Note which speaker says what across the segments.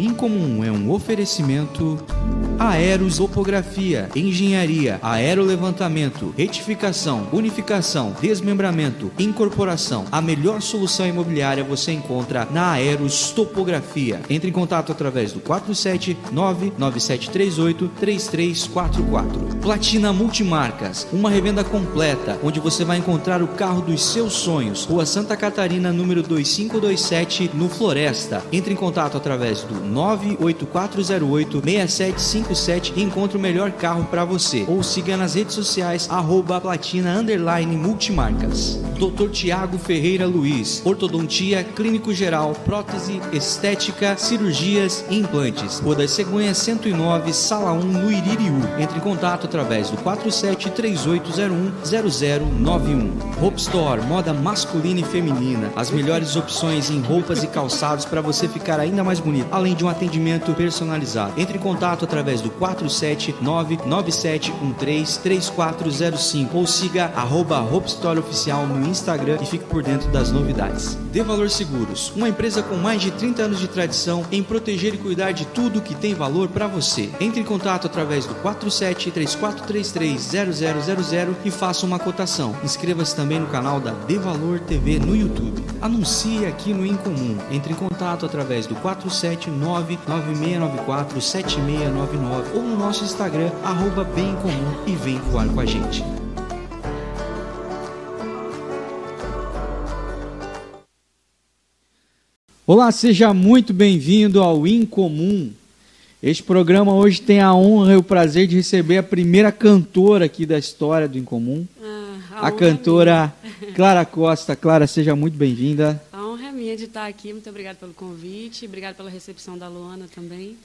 Speaker 1: Incomum é um oferecimento Aerosopografia, Engenharia, Aerolevantamento, Retificação, Unificação, Desmembramento, Incorporação. A melhor solução imobiliária você encontra na Aeros Topografia. Entre em contato através do 479-9738-3344. Platina Multimarcas, uma revenda completa, onde você vai encontrar o carro dos seus sonhos. Rua Santa Catarina, número 2527, no Floresta. Entre em contato através do 98408-6757 e encontre o melhor carro para você. Ou siga nas redes sociais, arroba platina underline multimarcas. Dr. Tiago Ferreira Luiz, ortodontia, clínico geral, prótese, estética, cirurgias e implantes. Rua das Cegonhas 109, sala 1, no Iririú. Entre em contato através do 4738010091. Hope Store, moda masculina e feminina. As melhores opções em roupas e calçados para você ficar ainda mais bonito, além de um atendimento personalizado. Entre em contato através do 47997133405 ou siga arroba Oficial no Instagram e fique por dentro das novidades. De Valor Seguros, uma empresa com mais de 30 anos de tradição em proteger e cuidar de tudo que tem valor para você. Entre em contato através do 4734330000 e faça uma cotação. Inscreva-se também no canal da De Valor TV no YouTube. Anuncie aqui no Incomum. Entre em contato através do 47996947699 ou no nosso Instagram, arroba Bem Incomum e vem voar com a gente. Olá, seja muito bem-vindo ao Incomum. Este programa hoje tem a honra e o prazer de receber a primeira cantora aqui da história do Incomum,
Speaker 2: Ah,
Speaker 1: a, cantora
Speaker 2: é minha.
Speaker 1: Clara Costa. Clara, seja muito bem-vinda.
Speaker 2: A honra minha de estar aqui. Muito obrigada pelo convite. Obrigada pela recepção da Luana também.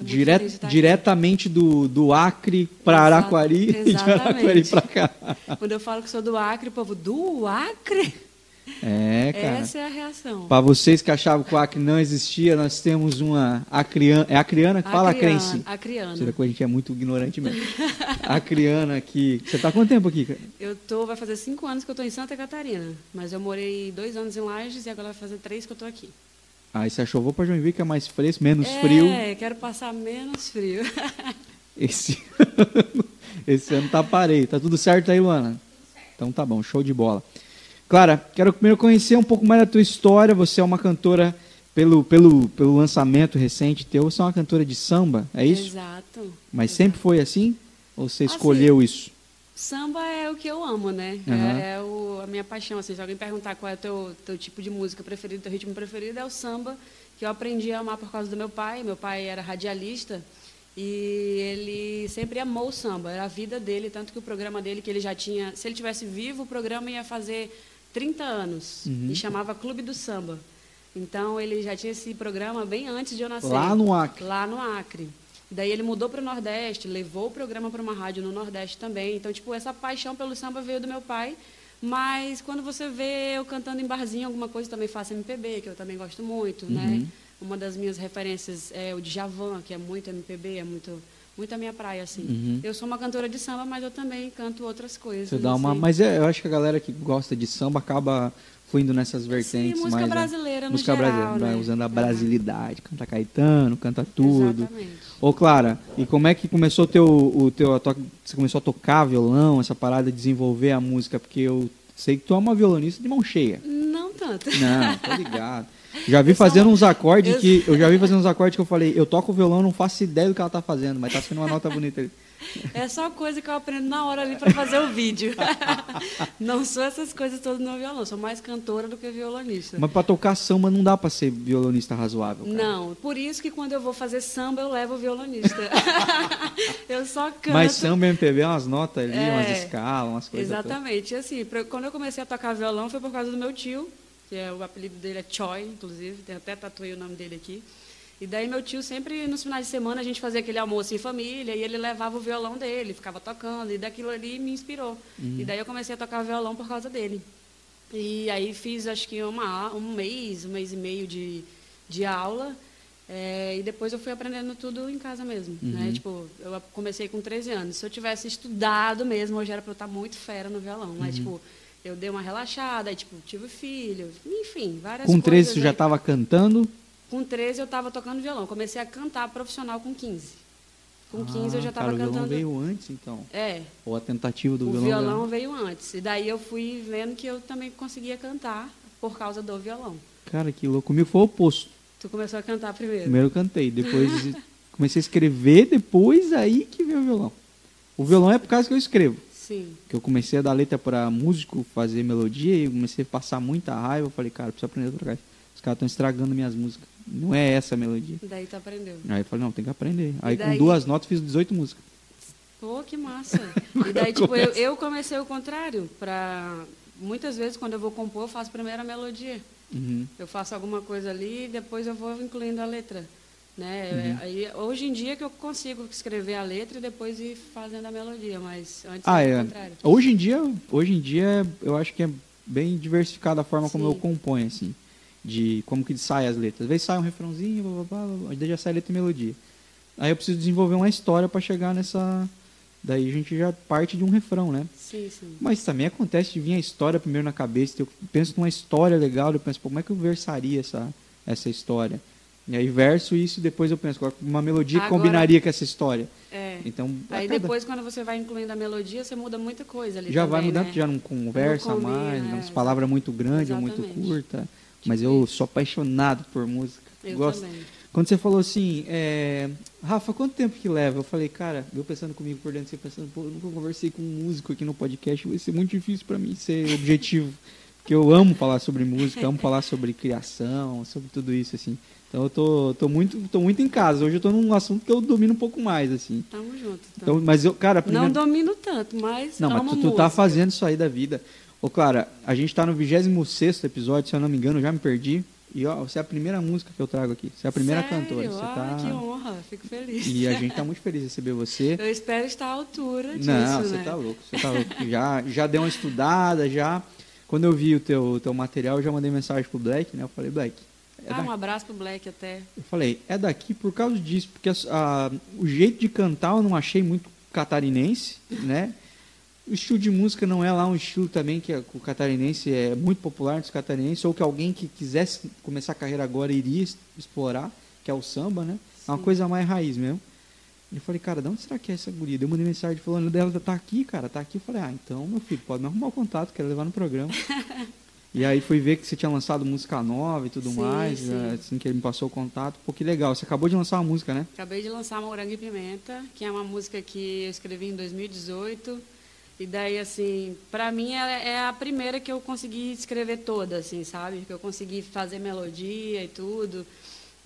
Speaker 1: Diretamente do, do Acre para Araquari e de Araquari
Speaker 2: exatamente.
Speaker 1: para cá.
Speaker 2: Quando eu falo que sou do Acre, o povo, do Acre?
Speaker 1: É, cara.
Speaker 2: Essa é a reação.
Speaker 1: Para vocês que achavam que o Acre não existia, nós temos uma acriana. É acriana que fala
Speaker 2: Acriana,
Speaker 1: crense.
Speaker 2: Acriana.
Speaker 1: Será que a gente é muito ignorante mesmo? acriana aqui. Você tá há quanto tempo aqui? cara?
Speaker 2: Eu tô, vai fazer cinco anos que eu estou em Santa Catarina. Mas eu morei dois anos em Lages e agora vai fazer três que eu estou aqui.
Speaker 1: Aí você achou, vou para Joinville que é mais fresco, menos frio.
Speaker 2: É, quero passar menos frio.
Speaker 1: Esse ano, esse ano tá parei. Tá tudo certo aí, Luana? Então tá bom, show de bola. Clara, quero primeiro conhecer um pouco mais da tua história. Você é uma cantora pelo, pelo, pelo lançamento recente teu. Você é uma cantora de samba, é isso?
Speaker 2: Exato.
Speaker 1: Mas
Speaker 2: exato.
Speaker 1: sempre foi assim? Ou você
Speaker 2: Assim,
Speaker 1: escolheu isso?
Speaker 2: Samba é o que eu amo, né? É, é o- a minha paixão. Assim, se alguém perguntar qual é o teu, teu tipo de música preferido, teu ritmo preferido, é o samba, que eu aprendi a amar por causa do meu pai. Meu pai era radialista e ele sempre amou o samba, era a vida dele, tanto que o programa dele, que ele já tinha... Se ele tivesse vivo, o programa ia fazer 30 anos
Speaker 1: Uhum.
Speaker 2: e chamava Clube do Samba. Então, ele já tinha esse programa bem antes de eu nascer.
Speaker 1: Lá no Acre.
Speaker 2: Lá no Acre. Daí ele mudou para o Nordeste, levou o programa para uma rádio no Nordeste também. Então, tipo, essa paixão pelo samba veio do meu pai. Mas quando você vê eu cantando em barzinho, alguma coisa, também faço MPB, que eu também gosto muito,
Speaker 1: Uhum.
Speaker 2: né? Uma das minhas referências é o Djavan, que é muito MPB, é muito, muito a minha praia, assim.
Speaker 1: Uhum.
Speaker 2: Eu sou uma cantora de samba, mas eu também canto outras coisas.
Speaker 1: Você dá uma. Mas é, eu acho que a galera que gosta de samba acaba fluindo nessas vertentes
Speaker 2: música
Speaker 1: mais. né?
Speaker 2: brasileira no
Speaker 1: música
Speaker 2: geral,
Speaker 1: brasileira,
Speaker 2: né?
Speaker 1: usando a
Speaker 2: Aham.
Speaker 1: brasilidade, canta Caetano, canta tudo.
Speaker 2: Exatamente.
Speaker 1: Ô Clara, e como é que começou o teu, o teu você começou a tocar violão, essa parada de desenvolver a música, porque eu sei que tu é uma violonista de mão cheia.
Speaker 2: Não tanto.
Speaker 1: Não, tô ligado. Já vi fazendo uns acordes que eu já vi fazendo uns acordes que eu falei, eu toco violão, não faço ideia do que ela tá fazendo, mas tá sendo uma nota bonita ali.
Speaker 2: É só coisa que eu aprendo na hora ali para fazer o vídeo. não sou essas coisas todas no violão, sou mais cantora do que violonista.
Speaker 1: Mas pra tocar samba não dá pra ser violonista razoável, cara.
Speaker 2: Não, por isso que quando eu vou fazer samba eu levo o violonista. eu só canto.
Speaker 1: Mas samba MPB é umas notas ali,
Speaker 2: É,
Speaker 1: umas escalas, umas coisas. todas.
Speaker 2: Exatamente. E assim, pra- quando eu comecei a tocar violão foi por causa do meu tio, que é o apelido dele é Choi, inclusive, tem até tatuei o nome dele aqui. E daí meu tio sempre nos finais de semana a gente fazia aquele almoço em família e ele levava o violão dele, ficava tocando e daquilo ali me inspirou. E daí eu comecei a tocar violão por causa dele. E aí fiz acho que uma, um mês, um mês e meio de, de aula. é, e depois eu fui aprendendo tudo em casa mesmo. Né? Tipo, eu comecei com 13 anos. Se eu tivesse estudado mesmo, hoje era para eu estar muito fera no violão. Mas, tipo, eu dei uma relaxada, aí, tipo, tive filho, enfim, várias
Speaker 1: Com
Speaker 2: coisas.
Speaker 1: 13 você já
Speaker 2: aí.
Speaker 1: tava cantando?
Speaker 2: Com 13 eu estava tocando violão. Comecei a cantar profissional com 15. Com 15 eu já
Speaker 1: Ah,
Speaker 2: estava
Speaker 1: cara, O
Speaker 2: cantando.
Speaker 1: violão veio antes, então.
Speaker 2: É,
Speaker 1: Ou a tentativa do
Speaker 2: o
Speaker 1: violão.
Speaker 2: violão veio antes. E daí eu fui vendo que eu também conseguia cantar por causa do violão.
Speaker 1: Cara, que louco. Comigo foi o oposto.
Speaker 2: Tu começou a cantar primeiro.
Speaker 1: Primeiro eu cantei, depois comecei a escrever, depois aí que veio o violão. O violão é por causa que eu escrevo.
Speaker 2: Sim.
Speaker 1: Que eu comecei a dar letra para músico fazer melodia e comecei a passar muita raiva. Eu falei, cara, eu preciso aprender a tocar. Os caras estão estragando minhas músicas. Não é essa a melodia.
Speaker 2: Daí tu aprendeu.
Speaker 1: Aí eu falei, não, tem que aprender. Aí
Speaker 2: daí?
Speaker 1: com duas notas fiz 18 músicas.
Speaker 2: Pô, que massa. E daí, tipo, eu, eu comecei o contrário. Pra... Muitas vezes, quando eu vou compor, eu faço primeiro a melodia.
Speaker 1: Uhum.
Speaker 2: Eu faço alguma coisa ali e depois eu vou incluindo a letra. Né?
Speaker 1: Uhum.
Speaker 2: É, Aí, hoje em dia que eu consigo escrever a letra e depois ir fazendo a melodia, mas antes
Speaker 1: Ah,
Speaker 2: era
Speaker 1: é.
Speaker 2: contrário.
Speaker 1: Hoje em dia, hoje em dia, eu acho que é bem diversificada a forma como
Speaker 2: Sim.
Speaker 1: eu componho, assim. De como que sai as letras. Às vezes sai um refrãozinho, blá, blá, blá, blá, já sai letra e melodia. Aí eu preciso desenvolver uma história para chegar nessa. Daí a gente já parte de um refrão, né?
Speaker 2: Sim, sim.
Speaker 1: Mas também acontece de vir a história primeiro na cabeça. Eu penso numa história legal, eu penso, pô, como é que eu versaria essa, essa história? E aí verso isso e depois eu penso, uma melodia que
Speaker 2: Agora-
Speaker 1: combinaria com essa história.
Speaker 2: É.
Speaker 1: Então,
Speaker 2: Aí
Speaker 1: cada-
Speaker 2: depois, quando você vai incluindo a melodia, você muda muita coisa ali
Speaker 1: já vai
Speaker 2: também,
Speaker 1: mudando,
Speaker 2: né?
Speaker 1: já não conversa
Speaker 2: Não combina,
Speaker 1: mais,
Speaker 2: é,
Speaker 1: umas palavras muito grandes ou muito curta. Mas
Speaker 2: Tipo
Speaker 1: eu
Speaker 2: isso.
Speaker 1: sou apaixonado por música.
Speaker 2: Eu
Speaker 1: Gosto.
Speaker 2: também.
Speaker 1: Quando você falou assim, é, Rafa, quanto tempo que leva? Eu falei, cara, eu pensando comigo por dentro, você pensando, pô, eu nunca conversei com um músico aqui no podcast, vai ser muito difícil para mim ser objetivo. Porque eu amo falar sobre música, amo falar sobre criação, sobre tudo isso, assim. Então eu tô, tô, muito, tô muito em casa. Hoje eu tô num assunto que eu domino um pouco mais, assim.
Speaker 2: Tamo junto.
Speaker 1: Então, mas eu, cara, primeira...
Speaker 2: Não domino tanto, mas
Speaker 1: Não, mas tu, tá
Speaker 2: música.
Speaker 1: fazendo isso aí da vida. Ô, Clara, a gente tá no 26 episódio, se eu não me engano, já me perdi. E ó, você é a primeira música que eu trago aqui. Você é a primeira
Speaker 2: Sério?
Speaker 1: cantora. Você
Speaker 2: ah, que
Speaker 1: tá...
Speaker 2: honra, fico feliz.
Speaker 1: E a gente tá muito feliz de receber você.
Speaker 2: Eu espero estar à altura disso,
Speaker 1: Não, você
Speaker 2: né?
Speaker 1: tá louco, você tá louco. Já, já deu uma estudada, já. Quando eu vi o teu, teu material, eu já mandei mensagem pro Black, né? Eu falei, Black, é
Speaker 2: ah,
Speaker 1: daqui.
Speaker 2: um abraço pro Black até.
Speaker 1: Eu falei, é daqui por causa disso, porque a- o jeito de cantar eu não achei muito catarinense, né? O estilo de música não é lá um estilo também que a- o catarinense é muito popular entre os catarinenses, ou que alguém que quisesse começar a carreira agora iria explorar, que é o samba, né? É uma
Speaker 2: Sim.
Speaker 1: coisa mais raiz mesmo. E eu falei, cara, de onde será que é essa guria? Eu mandei mensagem falando dela, tá aqui, cara, tá aqui. Eu falei, ah, então, meu filho, pode me arrumar o contato, quero levar no programa. e aí fui ver que você tinha lançado música nova e tudo
Speaker 2: Sim,
Speaker 1: mais,
Speaker 2: sim.
Speaker 1: eh, assim que ele me passou o contato. Pô, que legal, você acabou de lançar uma música, né?
Speaker 2: Acabei de lançar Morango e Pimenta, que é uma música que eu escrevi em 2018. E daí, assim, pra mim ela é a primeira que eu consegui escrever toda, assim, sabe? Que eu consegui fazer melodia e tudo.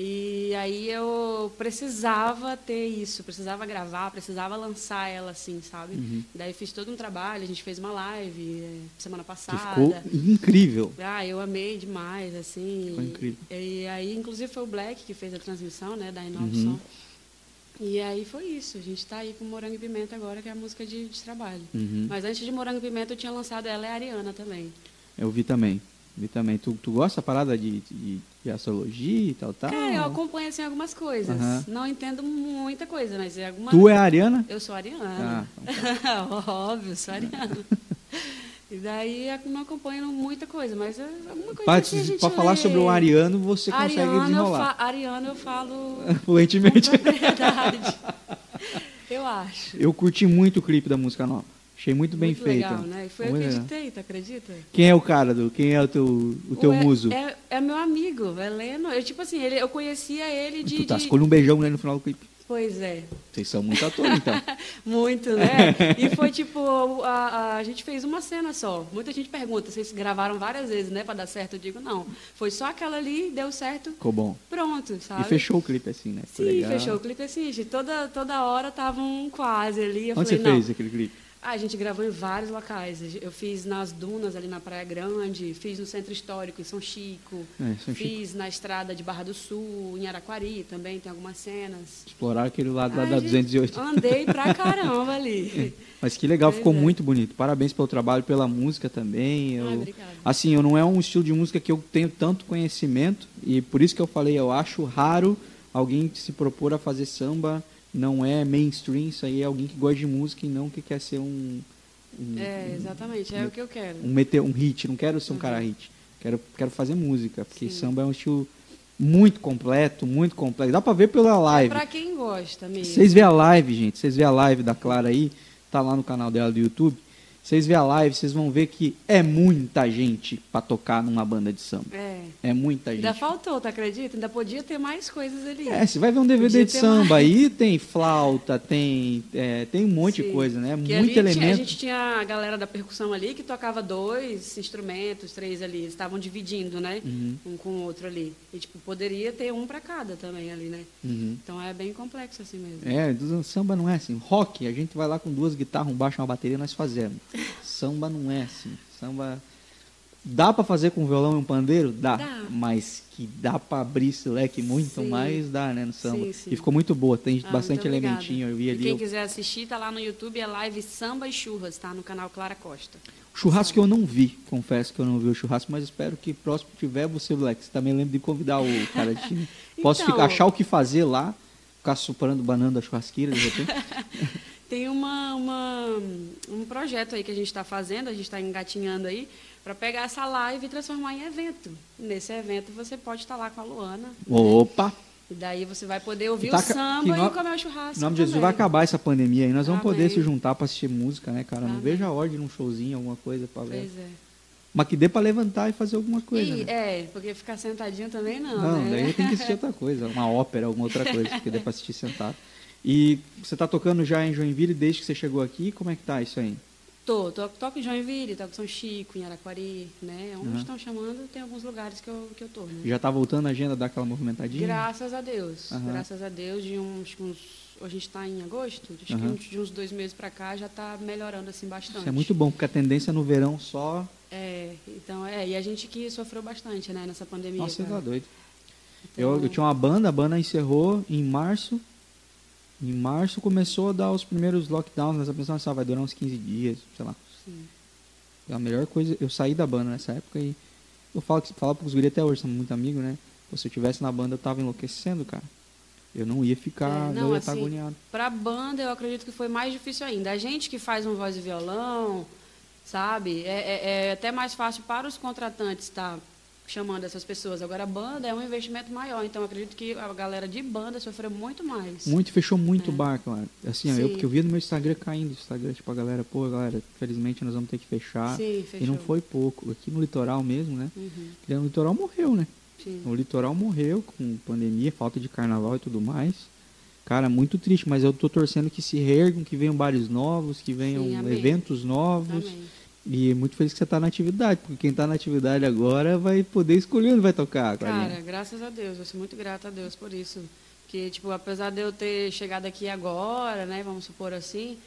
Speaker 2: E aí eu precisava ter isso, precisava gravar, precisava lançar ela, assim, sabe?
Speaker 1: Uhum.
Speaker 2: Daí fiz todo um trabalho, a gente fez uma live eh, semana
Speaker 1: Que
Speaker 2: passada.
Speaker 1: ficou incrível.
Speaker 2: Ah, eu amei demais, assim.
Speaker 1: Ficou incrível.
Speaker 2: E aí, inclusive, foi o Black que fez a transmissão, né, da Inova
Speaker 1: Uhum.
Speaker 2: E aí foi isso. A gente está aí com Morango e Pimenta agora, que é a música de, de trabalho.
Speaker 1: Uhum.
Speaker 2: Mas antes de Morango e Pimenta, eu tinha lançado ela e a Ariana também.
Speaker 1: Eu vi também. Vi também. Tu, tu gosta da parada de, de, de astrologia e tal, tal?
Speaker 2: Cara, eu acompanho, assim, algumas coisas. Não entendo muita coisa, mas é alguma...
Speaker 1: Tu é Ariana?
Speaker 2: Eu sou
Speaker 1: Ah,
Speaker 2: ariana.
Speaker 1: então
Speaker 2: Óbvio, sou ariana. e daí eu não acompanho muita coisa, mas é alguma coisa
Speaker 1: Pra,
Speaker 2: assim a gente
Speaker 1: pra falar
Speaker 2: lê.
Speaker 1: sobre o Ariano, você consegue
Speaker 2: Ariana, eu
Speaker 1: desenrolar.
Speaker 2: fa... Ariana eu falo
Speaker 1: Fluentemente.
Speaker 2: verdade. Eu acho.
Speaker 1: Eu curti muito o clipe da música nova. Achei muito bem
Speaker 2: Muito
Speaker 1: feita.
Speaker 2: legal, né? E foi eu
Speaker 1: Muito
Speaker 2: que
Speaker 1: legal.
Speaker 2: editei, tu acredita?
Speaker 1: Quem é o cara do? Quem é o teu, o teu
Speaker 2: é,
Speaker 1: muso?
Speaker 2: É, é meu amigo, Heleno. Eu, tipo assim, ele, eu conhecia ele de...
Speaker 1: tu tá
Speaker 2: de-
Speaker 1: escolhendo um beijão né, no final do clipe.
Speaker 2: Pois é,
Speaker 1: Vocês são muito atores, então.
Speaker 2: muito, né? E foi tipo, a, a, gente fez uma cena só. Muita gente pergunta, vocês gravaram várias vezes, né, pra dar certo? Eu digo, não. Foi só aquela ali, deu certo,
Speaker 1: Ficou bom.
Speaker 2: pronto, sabe?
Speaker 1: E fechou o clipe assim, né?
Speaker 2: Sim, fechou o clipe assim, gente. Toda, toda hora tava um quase ali. Eu
Speaker 1: Onde
Speaker 2: falei,
Speaker 1: você fez aquele clipe?
Speaker 2: Ah, a gente gravou em vários locais. Eu fiz nas dunas ali na Praia Grande, fiz no Centro Histórico em São Chico,
Speaker 1: É, São Chico.
Speaker 2: fiz na estrada de Barra do Sul, em Araquari também tem algumas cenas.
Speaker 1: Explorar aquele lado lá da
Speaker 2: gente,
Speaker 1: 208.
Speaker 2: Andei pra caramba ali.
Speaker 1: Mas que legal,
Speaker 2: Pois
Speaker 1: ficou
Speaker 2: é.
Speaker 1: muito bonito. Parabéns pelo trabalho, pela música também. Eu,
Speaker 2: Ai, obrigada.
Speaker 1: assim, eu não é um estilo de música que eu tenho tanto conhecimento e por isso que eu falei, eu acho raro alguém que se propor a fazer samba, não é mainstream, isso aí é alguém que gosta de música e não que quer ser um um,
Speaker 2: É, exatamente, é o que eu quero.
Speaker 1: um, meter, um hit, não quero ser um cara hit. Quero, quero fazer música, porque
Speaker 2: Sim.
Speaker 1: samba é um estilo Muito completo, muito completo. Dá pra ver pela
Speaker 2: É
Speaker 1: live.
Speaker 2: pra quem gosta mesmo.
Speaker 1: Vocês vê a live, gente. Vocês vê a live da Clara aí, tá lá no canal dela do YouTube. Vocês vê a live, vocês vão ver que é muita gente pra tocar numa banda de samba.
Speaker 2: É.
Speaker 1: É muita gente.
Speaker 2: Ainda faltou, tá acredita? Ainda podia ter mais coisas ali.
Speaker 1: É, você vai ver um DVD
Speaker 2: Podia
Speaker 1: de samba
Speaker 2: mais.
Speaker 1: aí, tem flauta, tem, é, tem um monte de
Speaker 2: Sim.
Speaker 1: coisa, né?
Speaker 2: Que
Speaker 1: Muito
Speaker 2: ali tinha-
Speaker 1: elemento.
Speaker 2: a gente tinha a galera da percussão ali que tocava dois instrumentos, três ali. Eles estavam dividindo, né?
Speaker 1: Uhum.
Speaker 2: Um com o outro ali. E, tipo, poderia ter um pra cada também ali, né?
Speaker 1: Uhum.
Speaker 2: Então é bem complexo assim mesmo.
Speaker 1: É, do- samba não é assim. Rock, a gente vai lá com duas guitarras, um baixo e uma bateria, nós fazemos. Samba não é assim. Samba. Dá pra fazer com violão e um pandeiro? Dá.
Speaker 2: Dá.
Speaker 1: Mas que dá pra abrir esse leque muito
Speaker 2: Sim.
Speaker 1: mais, dá, né, no samba.
Speaker 2: Sim, sim.
Speaker 1: E ficou muito boa, tem
Speaker 2: Ah,
Speaker 1: bastante elementinho. Eu vi
Speaker 2: E
Speaker 1: ali.
Speaker 2: quem
Speaker 1: eu-
Speaker 2: quiser assistir, tá lá no YouTube, é live Samba e Churras, tá? No canal Clara Costa.
Speaker 1: Churrasco que eu não vi, confesso que eu não vi o churrasco, mas espero que próximo tiver você, Black. Você também lembra de convidar o cara de time. Posso
Speaker 2: Então-
Speaker 1: ficar, achar o que fazer lá, ficar soprando banana da churrasqueira, de repente.
Speaker 2: Tem uma, uma- um projeto aí que a gente está fazendo, a gente está engatinhando aí, para pegar essa live e transformar em evento. Nesse evento você pode estar lá com a Luana. né?
Speaker 1: Opa!
Speaker 2: E daí você vai poder ouvir
Speaker 1: tá
Speaker 2: o samba
Speaker 1: que
Speaker 2: e
Speaker 1: no-
Speaker 2: comer o churrasco.
Speaker 1: Em nome de Jesus vai acabar essa pandemia aí. Nós vamos poder
Speaker 2: Amém.
Speaker 1: se juntar para assistir música, né, cara? Não
Speaker 2: Amém.
Speaker 1: vejo a hora de ir num showzinho, alguma coisa para ver.
Speaker 2: Pois é.
Speaker 1: Mas que dê para levantar e fazer alguma coisa.
Speaker 2: E,
Speaker 1: né?
Speaker 2: é, porque ficar sentadinho também não,
Speaker 1: Não,
Speaker 2: né?
Speaker 1: daí tem que assistir outra coisa, uma ópera, alguma outra coisa, que dê para assistir sentado. E você tá tocando já em Joinville desde que você chegou aqui? Como é que tá isso aí?
Speaker 2: Tô, tô, toco em Joinville, toco em São Chico, em Araquari, né? Onde
Speaker 1: Uhum.
Speaker 2: estão chamando, tem alguns lugares que eu, que eu tô, né?
Speaker 1: Já tá voltando a agenda, dar aquela movimentadinha?
Speaker 2: Graças a Deus.
Speaker 1: Aham.
Speaker 2: Graças a Deus, de uns, uns a gente está em agosto, acho
Speaker 1: Aham.
Speaker 2: que de uns dois meses para cá já está melhorando assim bastante.
Speaker 1: Isso é muito bom, porque a tendência no verão só.
Speaker 2: É, então é, e a gente que sofreu bastante, né, nessa pandemia.
Speaker 1: Nossa, você
Speaker 2: cara.
Speaker 1: tá doido.
Speaker 2: Então,
Speaker 1: Eu, eu tinha uma banda, a banda encerrou em março. Em março começou a dar os primeiros lockdowns, nós pensamos que vai durar uns 15 dias, sei lá.
Speaker 2: sim.
Speaker 1: É a melhor coisa. Eu saí da banda nessa época e eu falo, falo pros guri até hoje, somos muito amigos, né? Pô, Se eu tivesse na banda, eu tava enlouquecendo, cara. Eu não ia ficar,
Speaker 2: É,
Speaker 1: eu
Speaker 2: não,
Speaker 1: ia estar
Speaker 2: assim,
Speaker 1: agoniado.
Speaker 2: Pra banda, eu acredito que foi mais difícil ainda. A gente que faz um voz e violão, sabe, é, é- é até mais fácil para os contratantes estar chamando essas pessoas. Agora, a banda é um investimento maior, então acredito que a galera de banda sofreu muito mais.
Speaker 1: Muito, fechou muito o
Speaker 2: É.
Speaker 1: bar, cara. Assim, ó, eu,
Speaker 2: Sim.
Speaker 1: porque eu via no meu Instagram caindo, Instagram, tipo, a galera, pô, galera, infelizmente nós vamos ter que fechar.
Speaker 2: Sim,
Speaker 1: E não foi pouco. Aqui no litoral mesmo, né?
Speaker 2: Uhum,
Speaker 1: O litoral morreu, né?
Speaker 2: sim.
Speaker 1: O litoral morreu com pandemia, falta de carnaval e tudo mais. Cara, muito triste, mas eu tô torcendo que se reergam, que venham bares novos, que venham
Speaker 2: Sim,
Speaker 1: eventos novos.
Speaker 2: Amém.
Speaker 1: E muito feliz que você tá na atividade, porque quem tá na atividade agora vai poder escolher onde vai tocar, Clarinha.
Speaker 2: Cara, graças a Deus, eu sou muito grata a Deus por isso. Que, tipo, apesar de eu ter chegado aqui agora, né, vamos supor assim,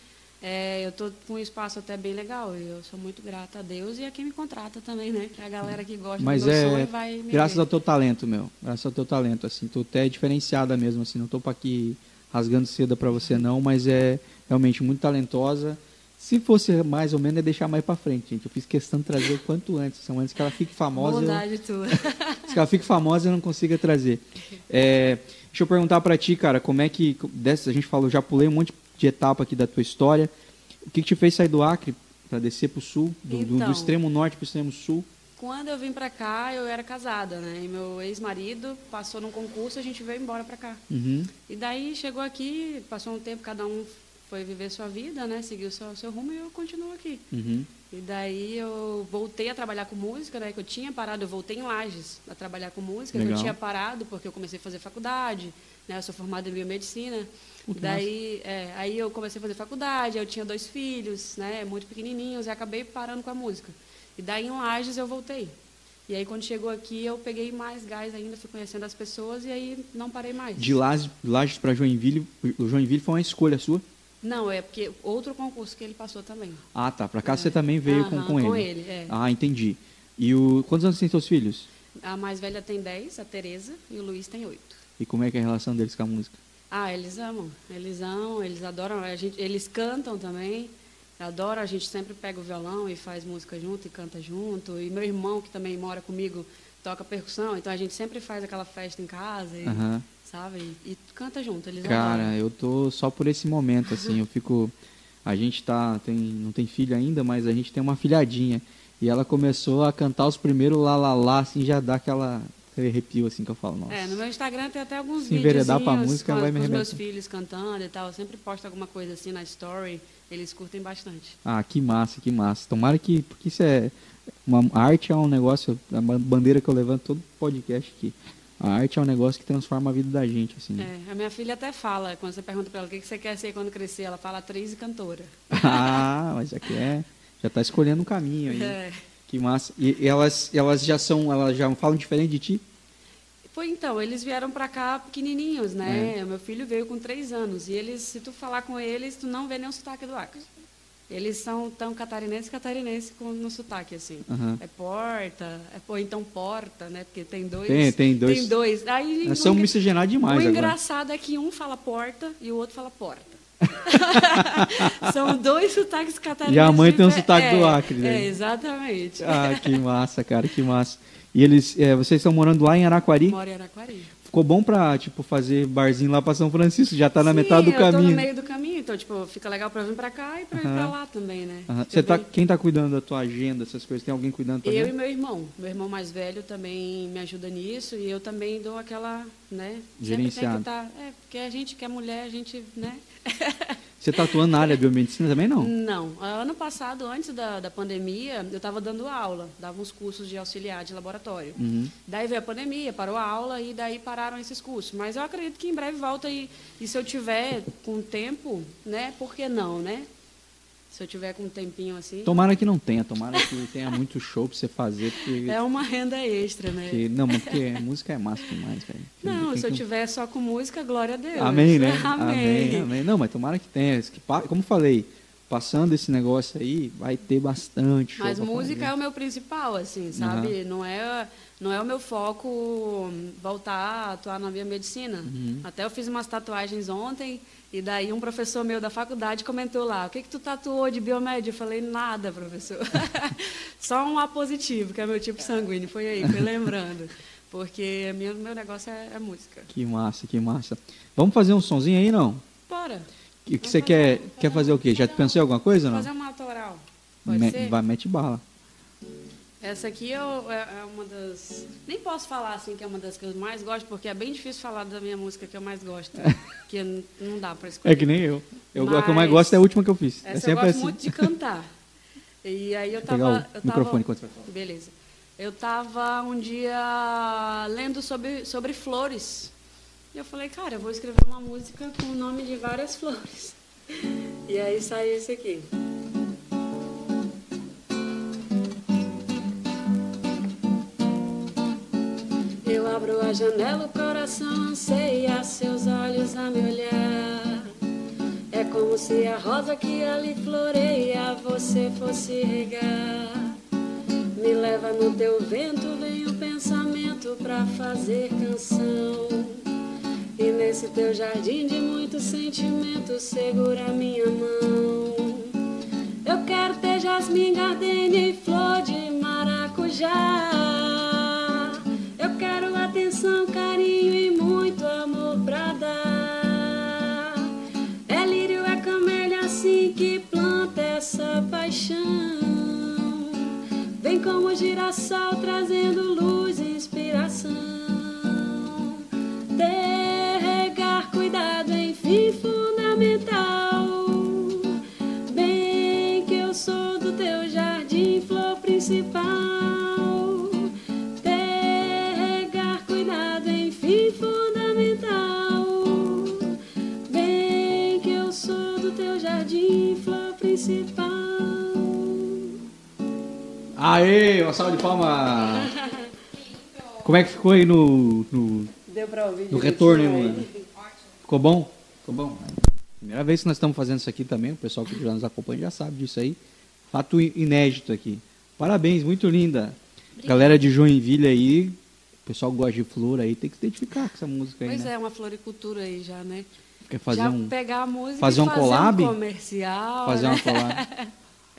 Speaker 2: é, eu tô com um espaço até bem legal. E eu sou muito grata a Deus e a quem me contrata também, né? Que é a galera que gosta
Speaker 1: Mas
Speaker 2: do meu
Speaker 1: é
Speaker 2: e vai me
Speaker 1: graças
Speaker 2: ver.
Speaker 1: ao teu talento, meu. Graças ao teu talento, assim. Tu até é diferenciada mesmo, assim. Não tô pra aqui rasgando seda pra você, não. Mas é realmente muito talentosa. Se fosse mais ou menos, é deixar mais pra frente, gente. Eu fiz questão de trazer o quanto antes. São antes que ela fique famosa. eu-
Speaker 2: Bondade tua.
Speaker 1: Se ela fique famosa, eu não consiga trazer. É, deixa eu perguntar pra ti, cara, como é que. Dessa, a gente falou, já pulei um monte de etapa aqui da tua história. O que, que te fez sair do Acre pra descer pro sul? Do, do- do
Speaker 2: Então.
Speaker 1: extremo norte pro extremo sul?
Speaker 2: Quando eu vim pra cá, eu era casada, né? E meu ex-marido passou num concurso, a gente veio embora pra cá.
Speaker 1: Uhum.
Speaker 2: E daí chegou aqui, passou um tempo, cada um foi viver sua vida, né? Seguiu seu, seu rumo e eu continuo aqui.
Speaker 1: Uhum.
Speaker 2: E daí eu voltei a trabalhar com música, né? Que eu tinha parado, eu voltei em Lages a trabalhar com música, que
Speaker 1: Legal.
Speaker 2: eu tinha parado porque eu comecei a fazer faculdade, né? Eu sou formada em biomedicina.
Speaker 1: Que
Speaker 2: daí, é, aí eu comecei a fazer faculdade, eu tinha dois filhos, né? Muito pequenininhos, e acabei parando com a música. E daí em Lages eu voltei. E aí quando chegou aqui eu peguei mais gás ainda, fui conhecendo as pessoas e aí não parei mais.
Speaker 1: De Lages, Lages para Joinville, o Joinville foi uma escolha sua?
Speaker 2: Não, é porque outro concurso que ele passou também.
Speaker 1: Ah, tá. Pra cá você também veio com,
Speaker 2: Aham,
Speaker 1: com ele.
Speaker 2: com ele, é.
Speaker 1: Ah, entendi. E o quantos anos tem seus filhos?
Speaker 2: A mais velha tem 10, a Tereza, e o Luiz tem 8.
Speaker 1: E como é que é a relação deles com a música?
Speaker 2: Ah, eles amam. Eles amam, eles adoram. A gente, eles cantam também. Adoram, a gente sempre pega o violão e faz música junto e canta junto. E meu irmão, que também mora comigo, toca percussão. Então a gente sempre faz aquela festa em casa, e,
Speaker 1: Aham.
Speaker 2: Sabe? E, e canta junto, eles
Speaker 1: Cara,
Speaker 2: adoram.
Speaker 1: eu tô só por esse momento, assim, eu fico. A gente tá. Tem, não tem filho ainda, mas a gente tem uma filhadinha. E ela começou a cantar os primeiros lá lá lá, assim, já dá aquela. aquele arrepio assim que eu falo, nossa.
Speaker 2: É, no meu Instagram tem até alguns
Speaker 1: Se enveredar pra
Speaker 2: videozinhos
Speaker 1: música,
Speaker 2: com,
Speaker 1: vai me
Speaker 2: com os meus filhos cantando e tal. Eu sempre posto alguma coisa assim na story. Eles curtem bastante.
Speaker 1: Ah, que massa, que massa. Tomara que. Porque isso é. Uma, a arte é um negócio. É uma bandeira que eu levanto todo podcast aqui. A arte é um negócio que transforma a vida da gente, assim.
Speaker 2: É, a minha filha até fala, quando você pergunta pra ela o que você quer ser quando crescer, ela fala atriz e cantora.
Speaker 1: ah, mas aqui é. Já tá escolhendo um caminho aí.
Speaker 2: É.
Speaker 1: Que massa. E elas, elas já são. Elas já falam diferente de ti?
Speaker 2: Foi então, eles vieram pra cá pequenininhos, né?
Speaker 1: É.
Speaker 2: O meu filho veio com três anos e eles, se tu falar com eles, tu não vê nenhum sotaque do Acre. Eles são tão catarinense, catarinense com no sotaque assim.
Speaker 1: Aham.
Speaker 2: É porta, é ou então porta, né? Porque tem dois.
Speaker 1: Tem- tem dois.
Speaker 2: Tem dois. Aí
Speaker 1: Nós somos miscigenados demais
Speaker 2: O
Speaker 1: agora.
Speaker 2: engraçado é que um fala porta e o outro fala porta. São dois sotaques catarinenses.
Speaker 1: E a mãe tem um sotaque do
Speaker 2: é,
Speaker 1: Acre, né?
Speaker 2: É, exatamente.
Speaker 1: Ah, que massa, cara, que massa. E eles, é, vocês estão morando lá em Araquari?
Speaker 2: Moro em Araquari.
Speaker 1: Ficou bom pra, tipo, fazer barzinho lá pra São Francisco? Já tá na metade do
Speaker 2: Sim, eu tô
Speaker 1: caminho.
Speaker 2: no meio do caminho, então, tipo, fica legal pra vir pra cá e pra ir pra lá também, né?
Speaker 1: Você tá, quem tá cuidando da tua agenda, essas coisas? Tem alguém cuidando da tua
Speaker 2: Eu e meu irmão. Meu irmão mais velho também me ajuda nisso e eu também dou aquela, né? Sempre tem
Speaker 1: Gerenciado.
Speaker 2: que tá, é, porque a gente que é mulher, a gente, né?
Speaker 1: Você tá atuando na área de biomedicina também, não?
Speaker 2: Não. Ano passado, antes da, da pandemia, eu estava dando aula, dava uns cursos de auxiliar de laboratório.
Speaker 1: Uhum.
Speaker 2: Daí veio a pandemia, parou a aula e daí pararam esses cursos. Mas eu acredito que em breve volta e, e se eu tiver com tempo, né? Por que não, né? Se eu tiver com um tempinho assim,
Speaker 1: Tomara que não tenha, tomara que tenha muito show pra você fazer, porque...
Speaker 2: é uma renda extra, né?
Speaker 1: porque- não, mas porque música é massa demais, velho.
Speaker 2: Não, se eu
Speaker 1: que-
Speaker 2: tiver só com música, glória a Deus.
Speaker 1: Amém, né?
Speaker 2: Amém.
Speaker 1: amém. Não, mas tomara que tenha. Que Como falei, passando esse negócio aí, vai ter bastante show
Speaker 2: Mas música
Speaker 1: fazer.
Speaker 2: é o meu principal, assim, sabe? Não é não é o meu foco voltar a atuar na biomedicina.
Speaker 1: Uhum.
Speaker 2: Até eu fiz umas tatuagens ontem e daí um professor meu da faculdade comentou lá, o que que tu tatuou de biomédia? Eu falei, nada, professor. Só um A positivo, que é meu tipo sanguíneo. Foi aí, foi lembrando. Porque meu, meu negócio é, é música.
Speaker 1: Que massa, que massa. Vamos fazer um sonzinho aí, não?
Speaker 2: Bora.
Speaker 1: O que você quer, quer fazer o quê? Já pensou em alguma coisa não?
Speaker 2: Fazer uma autoral. Pode
Speaker 1: Me-
Speaker 2: ser?
Speaker 1: vai, mete bala.
Speaker 2: Essa aqui eu- é, é uma das. Nem posso falar assim que é uma das que eu mais gosto, porque é bem difícil falar da minha música que eu mais gosto. que n- não dá para escolher.
Speaker 1: É que nem eu. eu A que eu mais
Speaker 2: Mas-
Speaker 1: gosto é a última que eu fiz. é
Speaker 2: Essa eu
Speaker 1: sempre
Speaker 2: gosto
Speaker 1: assim.
Speaker 2: muito de cantar. E aí eu
Speaker 1: Vou pegar
Speaker 2: tava.
Speaker 1: o
Speaker 2: eu tava
Speaker 1: microfone enquanto você vai falar.
Speaker 2: Beleza. Eu tava um dia lendo sobre, sobre flores. E eu falei, cara, eu vou escrever uma música com o nome de várias flores. E aí saiu esse aqui. Abro a janela, o coração anseia seus olhos a me olhar. É como se a rosa que ali floreia você fosse regar. Me leva no teu vento, vem o pensamento pra fazer canção. E nesse teu jardim de muitos sentimentos, segura minha mão. Eu quero ter jasmim, gardenia e flor de maracujá. Quero atenção, carinho e muito amor pra dar. É lírio, é camélia assim que planta essa paixão. Vem como girassol trazendo luz e inspiração. Ter, regar, cuidado, enfim, fundamental. Bem que eu sou do teu jardim, flor principal. Principal.
Speaker 1: Aê, uma salva de palmas. Como é que ficou aí no, no,
Speaker 2: Deu pra ouvir
Speaker 1: no retorno? Mano? Ficou bom? Ficou bom? Primeira vez que nós estamos fazendo isso aqui também, o pessoal que já nos acompanha já sabe disso aí. Fato inédito aqui. Parabéns, muito linda. Galera de Joinville aí, o pessoal que gosta de flor aí, tem que se identificar com essa música aí,
Speaker 2: Pois
Speaker 1: né?
Speaker 2: é, uma floricultura aí já, né?
Speaker 1: Quer fazer
Speaker 2: já
Speaker 1: um,
Speaker 2: pegar a música
Speaker 1: fazer um
Speaker 2: fazer
Speaker 1: collab?
Speaker 2: um comercial.
Speaker 1: fazer
Speaker 2: né?
Speaker 1: uma collab.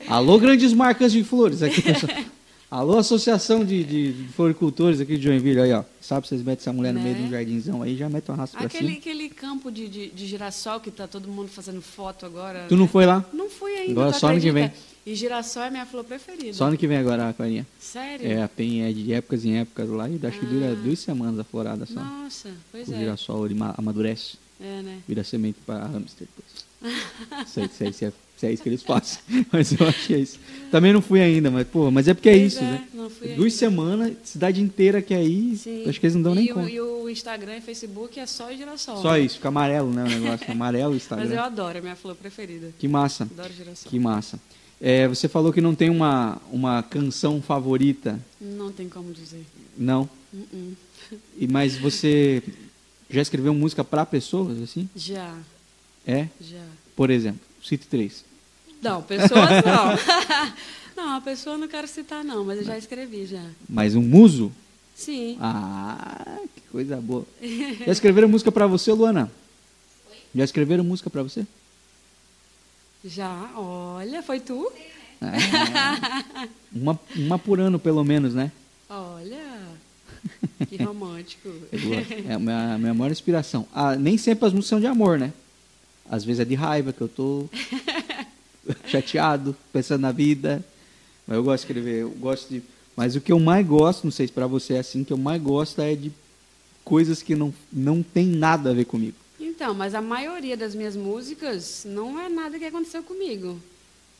Speaker 1: Alô, grandes marcas de flores. Aqui. Alô, Associação de, de, de Floricultores aqui de Joinville, aí, ó. Sabe, vocês metem essa mulher no
Speaker 2: Né?
Speaker 1: meio de um jardinzão aí, já metem uma raça pra
Speaker 2: Aquele,
Speaker 1: cima.
Speaker 2: aquele campo de, de, de girassol que tá todo mundo fazendo foto agora.
Speaker 1: Tu não
Speaker 2: né?
Speaker 1: foi lá?
Speaker 2: Não fui ainda.
Speaker 1: Agora só ano que
Speaker 2: acredita? E girassol é minha flor preferida.
Speaker 1: Só ano que vem agora, Clarinha.
Speaker 2: Sério?
Speaker 1: É, tem é de épocas em épocas lá e acho que dura duas semanas a florada só.
Speaker 2: Nossa, pois
Speaker 1: o
Speaker 2: é.
Speaker 1: girassol ele ma- amadurece,
Speaker 2: É, né?
Speaker 1: vira semente para hamster depois. sei, sei, sei, se é isso que eles passam. Mas eu acho que é isso. Também não fui ainda, mas, pô, mas é porque é
Speaker 2: Pois
Speaker 1: isso,
Speaker 2: é,
Speaker 1: né?
Speaker 2: não fui
Speaker 1: Duas
Speaker 2: ainda.
Speaker 1: semanas, cidade inteira que é aí,
Speaker 2: Sim.
Speaker 1: acho que eles não dão
Speaker 2: e
Speaker 1: nem
Speaker 2: o,
Speaker 1: conta.
Speaker 2: E o Instagram e Facebook é só girassol.
Speaker 1: Só isso, fica amarelo, né? O negócio, amarelo o
Speaker 2: Mas eu
Speaker 1: Instagram.
Speaker 2: adoro, é minha flor preferida.
Speaker 1: Que massa,
Speaker 2: Adoro girassol.
Speaker 1: que massa. É, você falou que não tem uma, uma canção favorita,
Speaker 2: Não tem como dizer.
Speaker 1: não?
Speaker 2: Uh-uh.
Speaker 1: E, mas você já escreveu música para pessoas, assim?
Speaker 2: Já,
Speaker 1: É?
Speaker 2: já.
Speaker 1: Por exemplo, cite três.
Speaker 2: Não, pessoas não. não, a pessoa eu não quero citar não, mas eu já escrevi já.
Speaker 1: Mas um muso?
Speaker 2: Sim.
Speaker 1: Ah, que coisa boa. Já escreveram música pra você, Luana? Já escreveram música pra você?
Speaker 2: Já, olha, foi tu?
Speaker 1: Ah, uma, uma por ano, pelo menos, né?
Speaker 2: Olha, que romântico.
Speaker 1: É a minha, minha maior inspiração. Ah, nem sempre as músicas são de amor, né? Às vezes é de raiva, que eu tô chateado, pensando na vida. Mas eu gosto de escrever, eu gosto de... Mas o que eu mais gosto, não sei se pra você é assim, o que eu mais gosto é de coisas que não, não tem nada a ver comigo.
Speaker 2: Então, mas a maioria das minhas músicas não é nada que aconteceu comigo.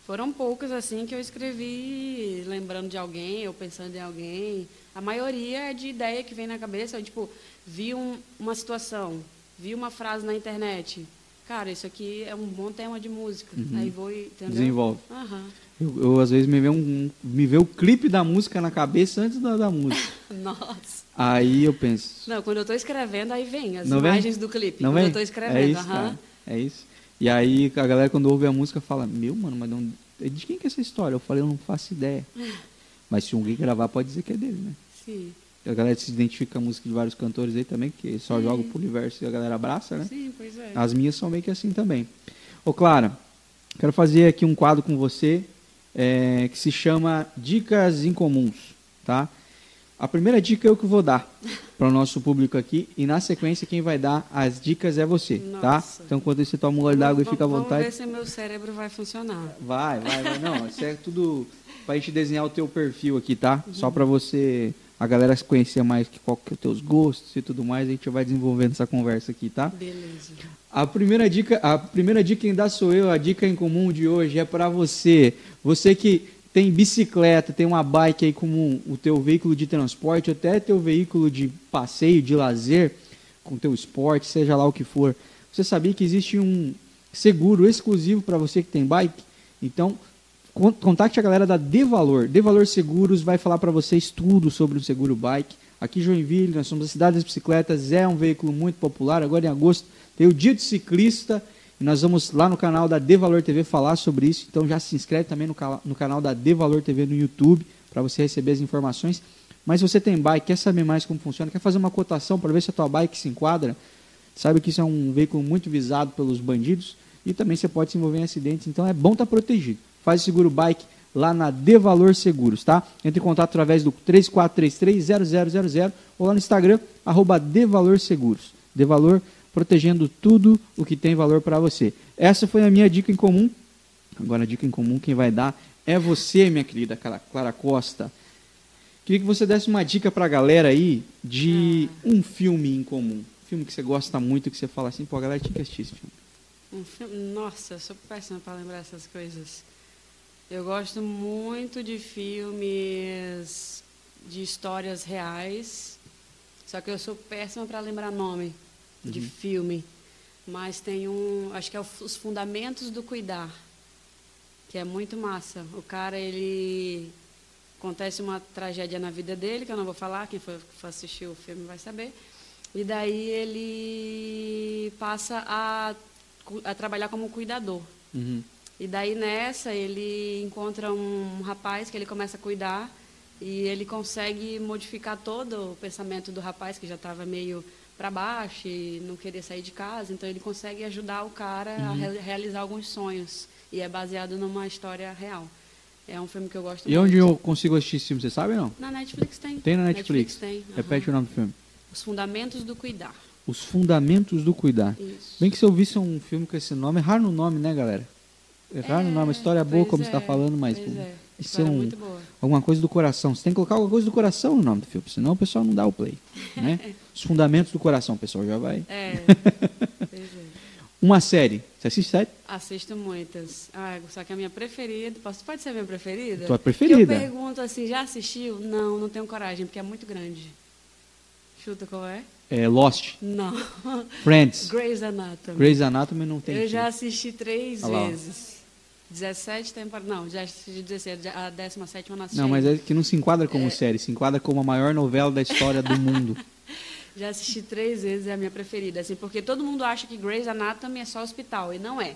Speaker 2: Foram poucas assim que eu escrevi lembrando de alguém ou pensando em alguém. A maioria é de ideia que vem na cabeça, tipo, vi um- uma situação, vi uma frase na internet. Cara, isso aqui é um bom tema de música. Aí vou e?
Speaker 1: Desenvolve.
Speaker 2: Aham.
Speaker 1: Eu, eu, às vezes me vê, um, me vê o clipe da música na cabeça antes da, da música.
Speaker 2: Nossa.
Speaker 1: Aí eu penso.
Speaker 2: Não, quando eu estou escrevendo, aí vem as
Speaker 1: Não vem?
Speaker 2: imagens do clipe.
Speaker 1: Não
Speaker 2: quando
Speaker 1: vem?
Speaker 2: eu estou escrevendo.
Speaker 1: É isso, cara. É isso. E aí a galera quando ouve a música fala, meu, mano, mas não... de quem que é essa história? Eu falei, eu não faço ideia. Mas se alguém gravar, pode dizer que é dele, né?
Speaker 2: Sim.
Speaker 1: A galera se identifica com a música de vários cantores aí também, que só joga pro universo e a galera abraça, né?
Speaker 2: Sim, pois é.
Speaker 1: As minhas são meio que assim também. Ô, Clara, quero fazer aqui um quadro com você é, que se chama Dicas Incomuns, tá? A primeira dica é eu que vou dar para o nosso público aqui e na sequência quem vai dar as dicas é você, tá?
Speaker 2: Nossa.
Speaker 1: Então enquanto você toma um gole d'água e
Speaker 2: Vamos-
Speaker 1: fica à
Speaker 2: Vamos
Speaker 1: vontade.
Speaker 2: ver se meu cérebro vai funcionar.
Speaker 1: Vai, vai, vai. Não, isso é tudo pra gente desenhar o teu perfil aqui, tá?
Speaker 2: Uhum.
Speaker 1: Só pra você, a galera se conhecer mais que qual que é os teus gostos e tudo mais, a gente vai desenvolvendo essa conversa aqui, tá?
Speaker 2: Beleza.
Speaker 1: A primeira dica, a primeira dica dá sou eu, a dica em comum de hoje é para você. Você que tem bicicleta, tem uma bike aí como o teu veículo de transporte, até teu veículo de passeio, de lazer, com teu esporte, seja lá o que for. Você sabia que existe um seguro exclusivo para você que tem bike? Então, con- contacte a galera da De Valor. De Valor Seguros vai falar para vocês tudo sobre o seguro bike. Aqui em Joinville, nós somos a cidade das bicicletas, é um veículo muito popular. Agora em agosto tem o Dia do Ciclista e nós vamos lá no canal da De Valor TV falar sobre isso. Então já se inscreve também no, no canal da De Valor TV no YouTube para você receber as informações. Mas se você tem bike, quer saber mais como funciona, quer fazer uma cotação para ver se a tua bike se enquadra, Sabe que isso é um veículo muito visado pelos bandidos e também você pode se envolver em acidentes, então é bom estar protegido. Faz o seguro bike lá na De Valor Seguros, tá? Entre em contato através do 3433-0000 ou lá no Instagram, arroba De Valor Seguros. De Valor protegendo tudo o que tem valor para você. Essa foi a minha dica em comum. Agora a dica em comum quem vai dar é você, minha querida Clara Costa. Queria que você desse uma dica pra galera aí de um filme em comum. Um filme que você gosta muito, que você fala assim, pô, a galera tinha que assistir esse filme.
Speaker 2: Um filme- Nossa, eu sou péssima para lembrar essas coisas. Eu gosto muito de filmes de histórias reais, só que eu sou péssima para lembrar nome de filme. Mas tem um, acho que é Os Fundamentos do Cuidar, que é muito massa. O cara, ele acontece uma tragédia na vida dele, que eu não vou falar, quem for, for assistir o filme vai saber. E daí ele passa a, a trabalhar como cuidador.
Speaker 1: Uhum.
Speaker 2: E daí nessa ele encontra um rapaz que ele começa a cuidar e ele consegue modificar todo o pensamento do rapaz que já estava meio para baixo e não queria sair de casa. Então ele consegue ajudar o cara a re- realizar alguns sonhos e é baseado numa história real. É um filme que eu gosto
Speaker 1: E
Speaker 2: muito.
Speaker 1: onde eu consigo assistir esse filme, você sabe ou não?
Speaker 2: Na Netflix tem.
Speaker 1: Tem na Netflix.
Speaker 2: tem.
Speaker 1: Repete o nome do filme.
Speaker 2: Os Fundamentos do Cuidar.
Speaker 1: Os Fundamentos do Cuidar.
Speaker 2: Isso.
Speaker 1: Bem que se eu visse um filme com esse nome, é raro no nome, né, galera? É raro no nome, a história é boa, como você está
Speaker 2: é,
Speaker 1: falando, mas
Speaker 2: é.
Speaker 1: isso é um,
Speaker 2: muito boa.
Speaker 1: alguma coisa do coração. Você tem que colocar alguma coisa do coração no nome do filme, senão o pessoal não dá o play. Né? Os Fundamentos do Coração, o pessoal já vai.
Speaker 2: É. é.
Speaker 1: Uma série. Você assiste série?
Speaker 2: Assisto muitas. Ah, só que a minha preferida. Posso, pode ser a minha preferida?
Speaker 1: Tua
Speaker 2: Que
Speaker 1: preferida.
Speaker 2: eu pergunto assim, já assistiu? Não, não tenho coragem, porque é muito grande. Chuta qual é?
Speaker 1: É Lost,
Speaker 2: Não.
Speaker 1: Friends,
Speaker 2: Grey's Anatomy.
Speaker 1: Grey's Anatomy não tem.
Speaker 2: eu já assisti três
Speaker 1: Olha lá,
Speaker 2: vezes. 17 temporadas. Não, já assisti 16. A 17 eu não assisti.
Speaker 1: Não, mas é que não se enquadra como série, se enquadra como a maior novela da história do mundo.
Speaker 2: Já assisti três vezes, é a minha preferida. Assim, porque todo mundo acha que Grey's Anatomy é só hospital, e não é.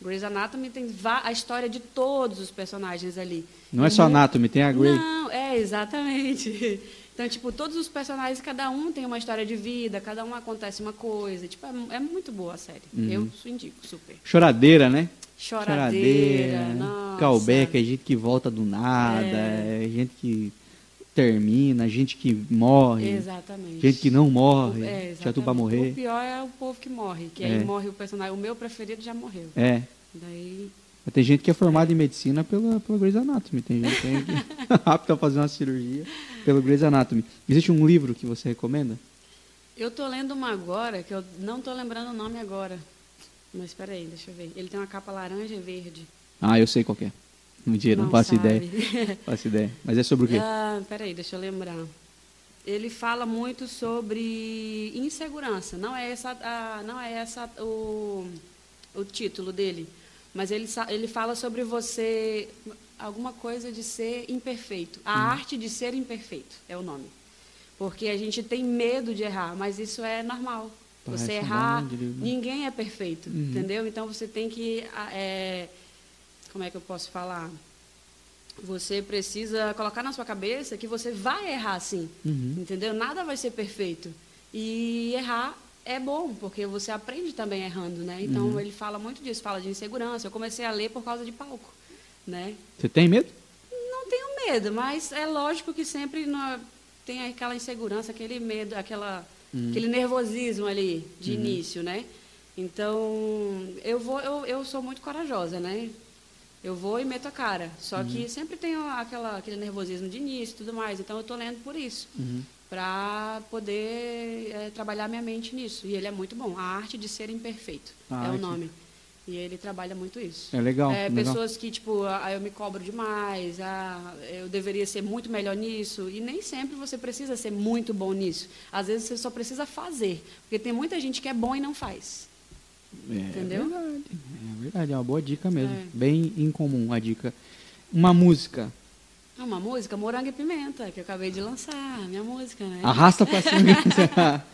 Speaker 2: Grey's Anatomy tem a história de todos os personagens ali.
Speaker 1: Não é só Anatomy, tem a Grey.
Speaker 2: Não, é, exatamente. Então, tipo, todos os personagens, cada um tem uma história de vida, cada um acontece uma coisa. Tipo, é, é muito boa a série.
Speaker 1: Uhum.
Speaker 2: Eu indico, super.
Speaker 1: Choradeira, né?
Speaker 2: Choradeira, nossa.
Speaker 1: Callback, é gente que volta do nada, é, gente que termina, gente que morre,
Speaker 2: Exatamente.
Speaker 1: gente que não morre,
Speaker 2: É, exatamente.
Speaker 1: morrer.
Speaker 2: O pior é o povo que morre, que
Speaker 1: É.
Speaker 2: aí morre o personagem. O meu preferido já morreu.
Speaker 1: É.
Speaker 2: Daí
Speaker 1: Mas Tem gente que é formada em medicina pela, pela Grey's Anatomy. Tem gente que é apta a fazer uma cirurgia pelo Grey's Anatomy. Existe um livro que você recomenda?
Speaker 2: Eu tô lendo uma agora, que eu não tô lembrando o nome agora. Mas espera aí, deixa eu ver. Ele tem uma capa laranja e verde.
Speaker 1: Ah, eu sei qual que é. Mentira, não, faço
Speaker 2: sabe.
Speaker 1: ideia. Faço ideia. Mas é sobre o quê?
Speaker 2: Ah, peraí, deixa eu lembrar. Ele fala muito sobre insegurança. Não é essa, a, não é essa o, o título dele, mas ele, ele fala sobre você alguma coisa de ser imperfeito. A
Speaker 1: Hum.
Speaker 2: arte de ser imperfeito é o nome. Porque a gente tem medo de errar, mas isso é normal. Você
Speaker 1: um
Speaker 2: errar,
Speaker 1: livro.
Speaker 2: ninguém é perfeito,
Speaker 1: Uhum.
Speaker 2: entendeu? Então você tem que ah, é, como é que eu posso falar? Você precisa colocar na sua cabeça que você vai errar sim,
Speaker 1: Uhum.
Speaker 2: entendeu? Nada vai ser perfeito. E errar é bom, porque você aprende também errando, né? Então
Speaker 1: Uhum.
Speaker 2: ele fala muito disso, fala de insegurança. Eu comecei a ler por causa de palco, né?
Speaker 1: Você tem medo?
Speaker 2: Não tenho medo, mas é lógico que sempre no- tem aquela insegurança, aquele medo, aquela, aquele nervosismo ali de início, né? Então, eu vou, eu, eu sou muito corajosa, né? Eu vou e meto a cara. Só que sempre tem aquela, aquele nervosismo de início e tudo mais. Então, eu estou lendo por isso. Para poder eh, trabalhar minha mente nisso. E ele é muito bom. A arte de ser imperfeito
Speaker 1: Ah,
Speaker 2: é o nome. E ele trabalha muito isso.
Speaker 1: É legal.
Speaker 2: É,
Speaker 1: legal.
Speaker 2: pessoas que, tipo, ah, eu me cobro demais, ah, eu deveria ser muito melhor nisso. E nem sempre você precisa ser muito bom nisso. Às vezes você só precisa fazer. Porque tem muita gente que é bom e não faz.
Speaker 1: É
Speaker 2: Entendeu?
Speaker 1: verdade. É verdade, é uma boa dica mesmo.
Speaker 2: É.
Speaker 1: Bem incomum a dica. Uma música.
Speaker 2: É Uma música, Morango e Pimenta, que eu acabei de lançar, minha música, né?
Speaker 1: Arrasta pra cima.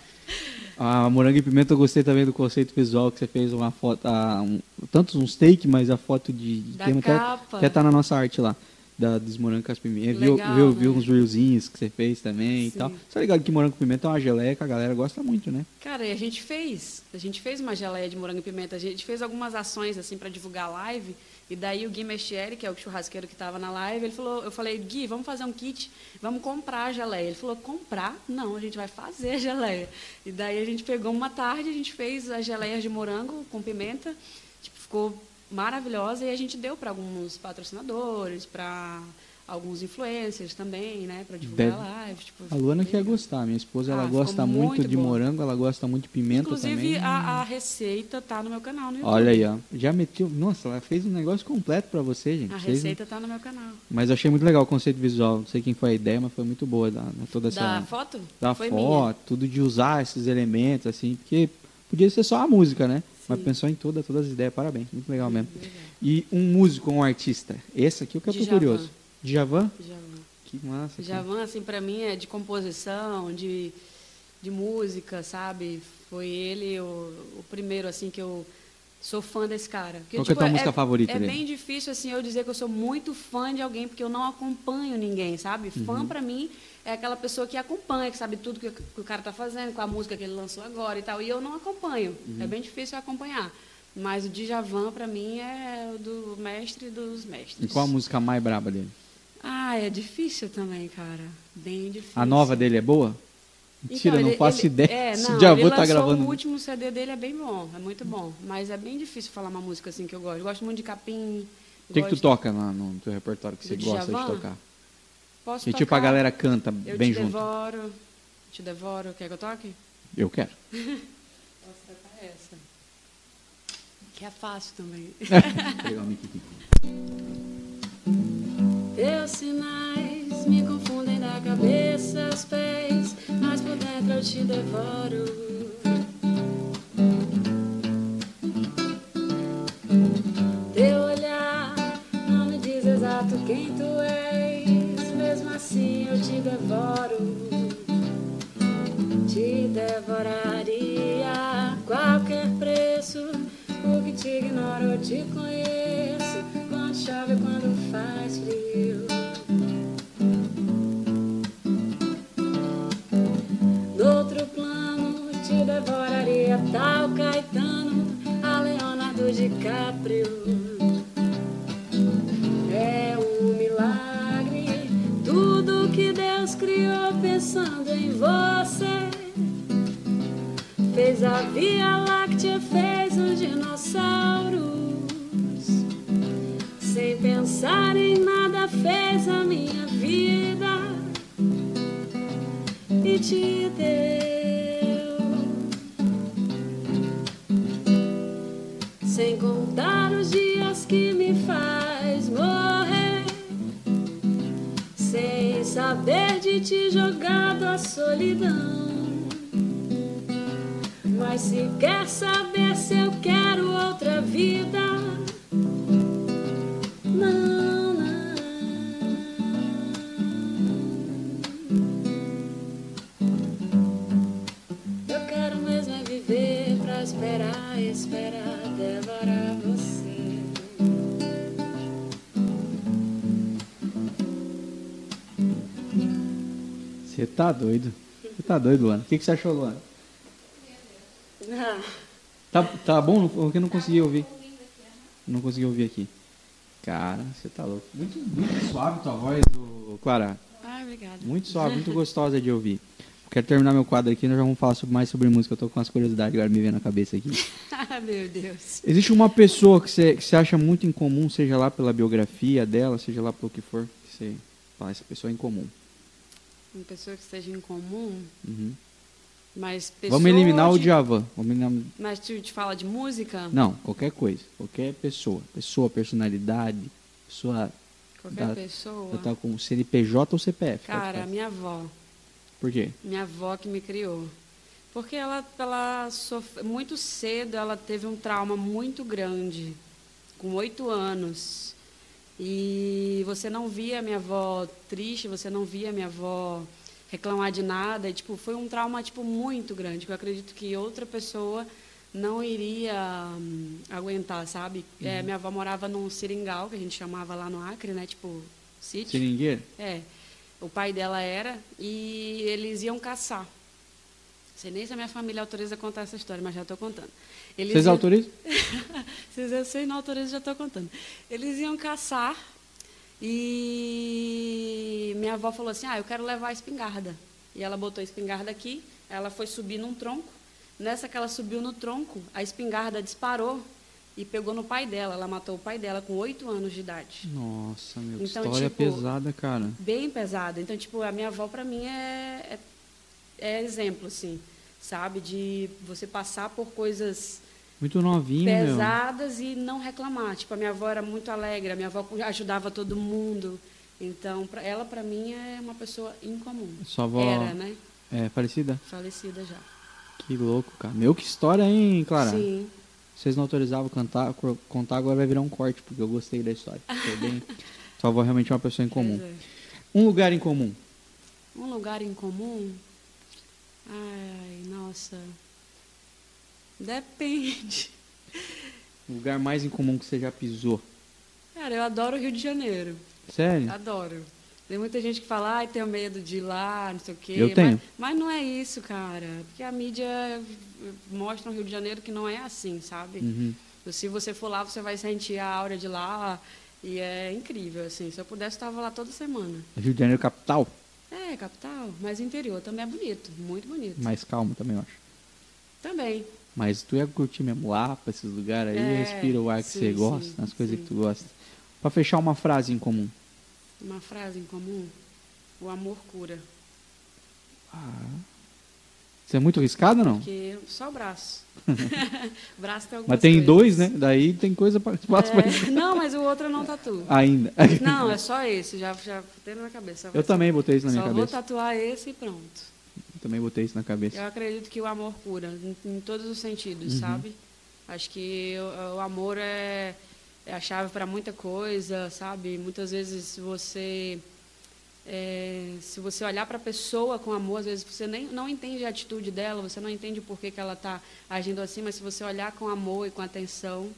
Speaker 1: a Morango e Pimenta, eu gostei também do conceito visual que você fez uma foto, ah, um, tantos uns take, mas a foto de,
Speaker 2: Da
Speaker 1: tema até-
Speaker 2: capa.
Speaker 1: até tá na nossa arte lá. Da, dos morango com as pimentas. Viu, viu, viu
Speaker 2: né?
Speaker 1: uns reelzinhos que você fez também e
Speaker 2: Sim.
Speaker 1: tal. Você tá ligado que morango com pimenta é uma geleia que a galera gosta muito, né?
Speaker 2: Cara, e a gente fez. A gente fez uma geleia de morango e pimenta. A gente fez algumas ações assim para divulgar a live. E daí o Gui Mestieri, que é o churrasqueiro que estava na live, ele falou, eu falei, Gui, vamos fazer um kit, vamos comprar a geleia. Ele falou, comprar? Não, a gente vai fazer a geleia. E daí a gente pegou uma tarde, a gente fez as geleias de morango com pimenta, tipo, ficou maravilhosa e a gente deu para alguns patrocinadores, para alguns influencers também, né, para divulgar
Speaker 1: Deve-
Speaker 2: a live. Tipo,
Speaker 1: A Luana quer
Speaker 2: legal.
Speaker 1: gostar. Minha esposa, ela
Speaker 2: Ah,
Speaker 1: gosta muito,
Speaker 2: muito
Speaker 1: de
Speaker 2: bom.
Speaker 1: morango, ela gosta muito de pimenta
Speaker 2: Inclusive,
Speaker 1: também.
Speaker 2: a, a receita tá no meu canal no YouTube.
Speaker 1: Olha aí, ó. Já meteu. Nossa, ela fez um negócio completo pra você, gente.
Speaker 2: A
Speaker 1: Vocês-
Speaker 2: receita tá no meu canal.
Speaker 1: Mas eu achei muito legal o conceito visual. Não sei quem foi a ideia, mas foi muito boa. Da, da- toda essa.
Speaker 2: Da foto?
Speaker 1: da
Speaker 2: Foi
Speaker 1: foto, tudo de usar esses elementos, assim, porque podia ser só a música, né? Mas pensou em toda, todas as ideias, parabéns, muito legal mesmo.
Speaker 2: minha.
Speaker 1: E um músico, um artista, esse aqui é o que eu tô
Speaker 2: Djavan.
Speaker 1: curioso. Djavan?
Speaker 2: Djavan.
Speaker 1: Que massa.
Speaker 2: Djavan, assim, pra mim é de composição, de, de música, sabe? Foi ele o, o primeiro, assim, que eu sou fã desse cara. Porque,
Speaker 1: Qual que é a tua música favorita
Speaker 2: É
Speaker 1: dele?
Speaker 2: bem difícil, assim, eu dizer que eu sou muito fã de alguém, porque eu não acompanho ninguém, sabe?
Speaker 1: Uhum.
Speaker 2: Fã, pra mim, é aquela pessoa que acompanha, que sabe tudo que, que o cara tá fazendo, com a música que ele lançou agora e tal. E eu não acompanho.
Speaker 1: Uhum.
Speaker 2: É bem difícil eu acompanhar. Mas o Djavan, pra mim, é o do mestre dos mestres.
Speaker 1: E qual a música mais braba dele?
Speaker 2: Ah, é difícil também, cara. Bem difícil.
Speaker 1: A nova dele é boa? Mentira,
Speaker 2: Então,
Speaker 1: não
Speaker 2: ele-
Speaker 1: faço
Speaker 2: ele-
Speaker 1: ideia.
Speaker 2: É, não,
Speaker 1: o Djavan tá gravando.
Speaker 2: O último CD dele é bem bom, é muito bom. Mas é bem difícil falar uma música assim que eu gosto. Eu gosto muito de capim.
Speaker 1: O que, que tu toca lá no teu repertório que você gosta
Speaker 2: Djavan?
Speaker 1: de tocar?
Speaker 2: Posso
Speaker 1: Que tipo a
Speaker 2: tocar
Speaker 1: galera canta
Speaker 2: Eu
Speaker 1: bem
Speaker 2: te
Speaker 1: junto.
Speaker 2: devoro, te devoro. Quer que eu toque?
Speaker 1: Eu quero.
Speaker 2: Posso tocar essa. Que é fácil também.
Speaker 1: Pegar o
Speaker 2: Teus sinais me confundem da cabeça aos pés, mas por dentro eu te devoro. Teu olhar não me diz exato quem tu és, mesmo assim eu te devoro. Te devoraria Via Láctea, fez os dinossauros. Sem pensar em nada, fez a minha vida e te deu.
Speaker 1: Tá doido, Luana? O que, que você achou, Luana?
Speaker 2: Ah,
Speaker 1: Tá, tá bom? Porque eu não consegui ouvir. Não consegui ouvir aqui. Cara, você tá louco. Muito, muito suave tua voz, ô, Clara.
Speaker 2: Ai, obrigada.
Speaker 1: Muito suave, muito gostosa de ouvir. Quero terminar meu quadro aqui, nós já vamos falar sobre- mais sobre música. Eu tô com umas curiosidades agora me vendo na cabeça aqui.
Speaker 2: Ah, meu Deus.
Speaker 1: Existe uma pessoa que você, que você acha muito incomum, seja lá pela biografia dela, seja lá pelo que for, que você fala, essa pessoa é incomum.
Speaker 2: Uma pessoa que esteja em comum,
Speaker 1: Uhum.
Speaker 2: mas
Speaker 1: Vamos eliminar o
Speaker 2: de-
Speaker 1: Djavan. Vamos eliminar...
Speaker 2: Mas tu te fala de música?
Speaker 1: Não, qualquer coisa. Qualquer pessoa. Pessoa, personalidade, pessoa
Speaker 2: Qualquer
Speaker 1: Dá-
Speaker 2: pessoa.
Speaker 1: tá com CNPJ ou CPF.
Speaker 2: Cara, minha avó.
Speaker 1: Por quê?
Speaker 2: Minha avó que me criou. Porque ela, ela muito cedo ela teve um trauma muito grande, com oito anos. E você não via minha avó triste, você não via minha avó reclamar de nada. E, tipo, foi um trauma tipo muito grande, que eu acredito que outra pessoa não iria hum, aguentar, sabe? É, minha avó morava num seringal, que a gente chamava lá no Acre, né? Tipo, sítio.
Speaker 1: Seringueira?
Speaker 2: É. O pai dela era e eles iam caçar. Não sei nem se a minha família autoriza a contar essa história, mas já estou contando. Eles
Speaker 1: Vocês
Speaker 2: iam-
Speaker 1: autorizam?
Speaker 2: Vocês eu sei, não autoriza, já estou contando. Eles iam caçar e minha avó falou assim: Ah, eu quero levar a espingarda. E ela botou a espingarda aqui, ela foi subir num tronco. Nessa que ela subiu no tronco, a espingarda disparou e pegou no pai dela. Ela matou o pai dela com oito anos de idade.
Speaker 1: Nossa, meu,
Speaker 2: Então,
Speaker 1: história
Speaker 2: tipo,
Speaker 1: pesada, cara.
Speaker 2: bem pesada. Então, tipo, a minha avó para mim é, é, é exemplo, assim, sabe? De você passar por coisas
Speaker 1: Muito novinho, meu.
Speaker 2: pesadas e não reclamar. Tipo, a minha avó era muito alegre, a minha avó ajudava todo mundo. Então, pra, ela para mim é uma pessoa incomum.
Speaker 1: Sua avó
Speaker 2: Era, né?
Speaker 1: é falecida?
Speaker 2: Falecida já.
Speaker 1: Que louco, cara. Meu, que história, hein, Clara?
Speaker 2: Sim.
Speaker 1: Vocês não autorizavam cantar, contar, agora vai virar um corte, porque eu gostei da história. Foi bem... Sua avó realmente é uma pessoa incomum.
Speaker 2: É.
Speaker 1: Um lugar em comum.
Speaker 2: Um lugar em comum? Ai, nossa. Depende.
Speaker 1: O lugar mais incomum que você já pisou.
Speaker 2: Cara, eu adoro o Rio de Janeiro.
Speaker 1: Sério?
Speaker 2: Adoro. Tem muita gente que fala, ai, tenho medo de ir lá, não sei o quê.
Speaker 1: Eu tenho.
Speaker 2: Mas, mas não é isso, cara. Porque a mídia mostra no Rio de Janeiro que não é assim, sabe?
Speaker 1: Uhum.
Speaker 2: Se você for lá, você vai sentir a aura de lá. E é incrível, assim. Se eu pudesse, eu estava lá toda semana.
Speaker 1: Rio de Janeiro capital,
Speaker 2: É, capital. Mas o interior também é bonito. Muito bonito.
Speaker 1: mais calmo também, eu acho.
Speaker 2: Também.
Speaker 1: Mas tu ia curtir mesmo lá, pra esses lugares aí,
Speaker 2: É,
Speaker 1: respira o ar que
Speaker 2: sim,
Speaker 1: você
Speaker 2: sim,
Speaker 1: gosta, as coisas
Speaker 2: sim.
Speaker 1: que tu gosta. Pra fechar uma frase em comum.
Speaker 2: Uma frase em comum. O amor cura.
Speaker 1: Você é muito arriscado ou não?
Speaker 2: Porque só o braço. o braço tem algumas
Speaker 1: Mas tem
Speaker 2: coisas.
Speaker 1: dois, né? Daí tem coisa espaço pra
Speaker 2: É, não, mas o outro eu não tatuo.
Speaker 1: ainda.
Speaker 2: Não, é só esse. Já, já botei na minha cabeça.
Speaker 1: Eu também botei isso na minha
Speaker 2: Só vou
Speaker 1: cabeça.
Speaker 2: tatuar esse e pronto.
Speaker 1: Eu também botei isso na cabeça.
Speaker 2: Eu acredito que o amor cura, em, em todos os sentidos,
Speaker 1: Uhum.
Speaker 2: sabe? Acho que o, o amor é, é a chave para muita coisa, sabe? Muitas vezes você é, se você olhar para a pessoa com amor, às vezes você nem não entende a atitude dela, você não entende por que, que ela está agindo assim, mas se você olhar com amor e com atenção,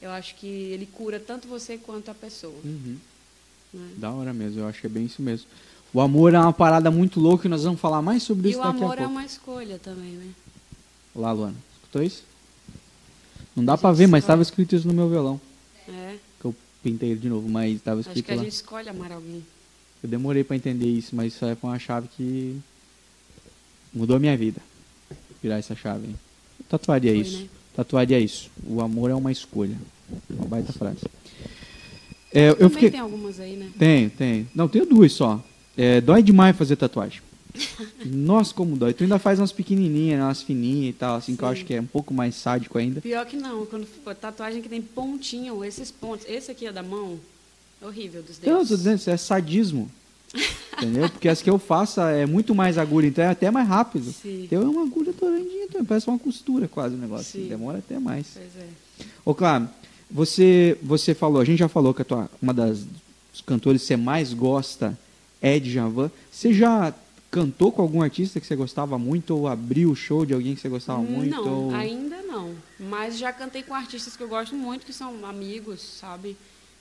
Speaker 2: eu acho que ele cura tanto você quanto a pessoa.
Speaker 1: Uhum.
Speaker 2: né?
Speaker 1: Da hora mesmo, eu acho que é bem isso mesmo. O amor é uma parada muito louca e nós vamos falar mais sobre
Speaker 2: E
Speaker 1: isso
Speaker 2: o
Speaker 1: daqui a
Speaker 2: amor é
Speaker 1: pouco.
Speaker 2: uma escolha também, né?
Speaker 1: Olá, Luana. Escutou isso? Não dá
Speaker 2: A
Speaker 1: pra
Speaker 2: gente
Speaker 1: ver, mas estava escrito isso no meu violão.
Speaker 2: É.
Speaker 1: Que eu pintei ele de novo, mas estava
Speaker 2: Acho
Speaker 1: escrito
Speaker 2: que a
Speaker 1: lá.
Speaker 2: gente escolhe amar alguém.
Speaker 1: Eu demorei pra entender isso, mas isso aí foi uma chave que mudou a minha vida. Virar essa chave. hein? Tatuaria
Speaker 2: Foi,
Speaker 1: isso.
Speaker 2: né?
Speaker 1: Tatuaria isso. O amor é uma escolha. Uma baita frase. É, eu
Speaker 2: Também
Speaker 1: fiquei.
Speaker 2: tem algumas aí, né?
Speaker 1: Tem, tem. Não, tenho duas só. É, dói demais fazer tatuagem. Nossa, como dói. Tu ainda faz umas pequenininhas, né, umas fininhas e tal, assim, que eu
Speaker 2: Sim.
Speaker 1: acho que é um pouco mais sádico ainda.
Speaker 2: Pior que não, quando tatuagem que tem pontinho, esses pontos. Esse aqui é da mão, é horrível dos
Speaker 1: Então, eu dizendo, isso é sadismo. Entendeu? Porque as que eu faço é muito mais agulha, então é até mais rápido.
Speaker 2: Sim.
Speaker 1: Então é uma agulha douradinha, então parece uma costura quase o negócio.
Speaker 2: Sim.
Speaker 1: Demora até mais.
Speaker 2: Pois é.
Speaker 1: Ô, claro, você, você falou, a gente já falou que a tua, uma das dos cantores que você mais gosta é de Javan. Você já cantou com algum artista que você gostava muito ou abriu o show de alguém que você gostava muito?
Speaker 2: não,
Speaker 1: ou-
Speaker 2: ainda não. Mas já cantei com artistas que eu gosto muito, que são amigos, sabe?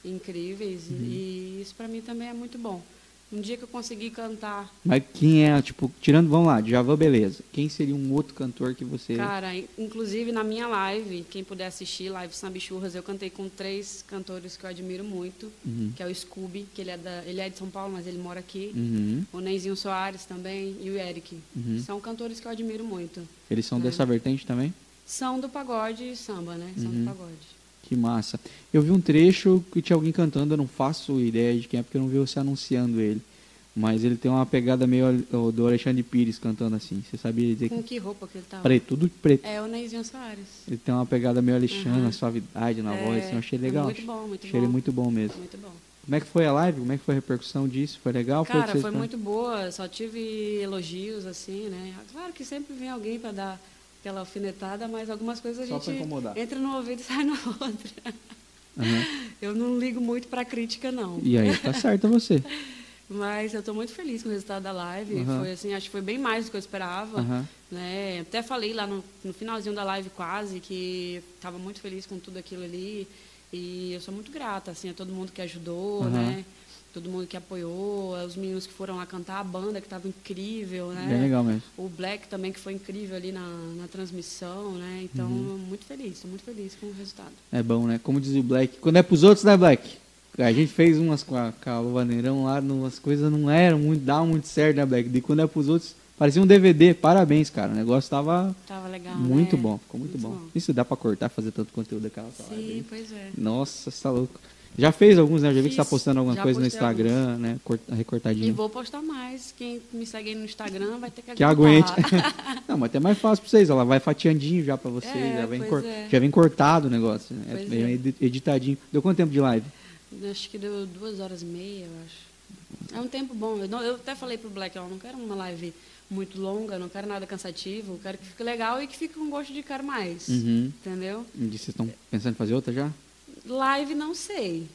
Speaker 2: Incríveis.
Speaker 1: Uhum.
Speaker 2: E isso pra mim também é muito bom. Um dia que eu conseguir cantar,
Speaker 1: Mas quem é, tipo, tirando, vamos lá, de Javan, beleza. Quem seria um outro cantor que você.
Speaker 2: cara, inclusive na minha live, quem puder assistir, live Samba Churras, eu cantei com três cantores que eu admiro muito,
Speaker 1: Uhum.
Speaker 2: que é o Scooby, que ele é, da, ele é de São Paulo, mas ele mora aqui.
Speaker 1: Uhum,
Speaker 2: O Neizinho Soares também e o Eric.
Speaker 1: uhum.
Speaker 2: São cantores que eu admiro muito.
Speaker 1: Eles são
Speaker 2: É.
Speaker 1: dessa vertente também?
Speaker 2: São do pagode e samba, né? São
Speaker 1: Uhum.
Speaker 2: do pagode.
Speaker 1: Que massa. Eu vi um trecho que tinha alguém cantando, eu não faço ideia de quem é, porque eu não vi você anunciando ele. Mas ele tem uma pegada meio do Alexandre Pires cantando assim. Você sabia dizer
Speaker 2: Com
Speaker 1: que
Speaker 2: que roupa que ele tava?
Speaker 1: preto, tudo preto.
Speaker 2: É o Neizinho Soares.
Speaker 1: Ele tem uma pegada meio Alexandre,
Speaker 2: Uhum.
Speaker 1: suavidade na
Speaker 2: É,
Speaker 1: voz, assim, eu achei
Speaker 2: é
Speaker 1: legal.
Speaker 2: muito bom, muito
Speaker 1: achei
Speaker 2: bom.
Speaker 1: ele muito bom mesmo.
Speaker 2: Muito bom.
Speaker 1: Como é que foi a live? Como é que foi a repercussão disso? Foi legal?
Speaker 2: Cara, foi
Speaker 1: falaram?
Speaker 2: muito boa, só tive elogios, assim, né? Claro que sempre vem alguém para dar aquela alfinetada, mas algumas coisas a
Speaker 1: Só
Speaker 2: gente entra no ouvido e sai no outro.
Speaker 1: Aham.
Speaker 2: Eu não ligo muito para crítica, não.
Speaker 1: E aí, tá certo você.
Speaker 2: Mas eu estou muito feliz com o resultado da live.
Speaker 1: Aham.
Speaker 2: Foi assim, acho que foi bem mais do que eu esperava.
Speaker 1: Aham.
Speaker 2: Né? Até falei lá no, no finalzinho da live quase que estava muito feliz com tudo aquilo ali. E eu sou muito grata assim, a todo mundo que ajudou, né? Todo mundo que apoiou, os meninos que foram lá cantar, a banda que estava incrível, né?
Speaker 1: Bem legal mesmo.
Speaker 2: O Black também, que foi incrível ali na, na transmissão, né? Então,
Speaker 1: Uhum.
Speaker 2: muito feliz, estou muito feliz com o resultado.
Speaker 1: É bom, né? Como diz o Black, quando é pros outros, né, Black? A gente fez umas com a, com a Luvaneirão lá, umas coisas não eram muito, dava muito certo, né, Black? E quando é pros outros, parecia um DVD. Parabéns, cara. O negócio tava
Speaker 2: Tava legal,
Speaker 1: muito
Speaker 2: né?
Speaker 1: bom, ficou muito,
Speaker 2: Muito
Speaker 1: bom.
Speaker 2: bom.
Speaker 1: Isso dá pra cortar, fazer tanto conteúdo daquela sala.
Speaker 2: Sim, pois é.
Speaker 1: Nossa, você tá louco. Já fez alguns, né? Já vi que você tá
Speaker 2: Fiz,
Speaker 1: postando alguma coisa no Instagram, né? Cort-
Speaker 2: E
Speaker 1: Recortadinho.
Speaker 2: vou postar mais. Quem me segue aí no Instagram vai ter que
Speaker 1: Que
Speaker 2: aguentar.
Speaker 1: aguente. não, mas até mais fácil pra vocês. Ela vai fatiandinho já pra vocês.
Speaker 2: É,
Speaker 1: já, vem cor-
Speaker 2: é.
Speaker 1: já vem cortado o negócio. Né?
Speaker 2: É.
Speaker 1: edi- editadinho. Deu quanto tempo de live?
Speaker 2: Acho que deu duas horas e meia, eu acho. É um tempo bom. Eu, não- eu até falei pro Black, ó, não quero uma live muito longa, não quero nada cansativo, quero que fique legal e que fique com gosto de quero mais.
Speaker 1: Uhum.
Speaker 2: Entendeu?
Speaker 1: E vocês estão pensando em fazer outra já?
Speaker 2: Live não sei.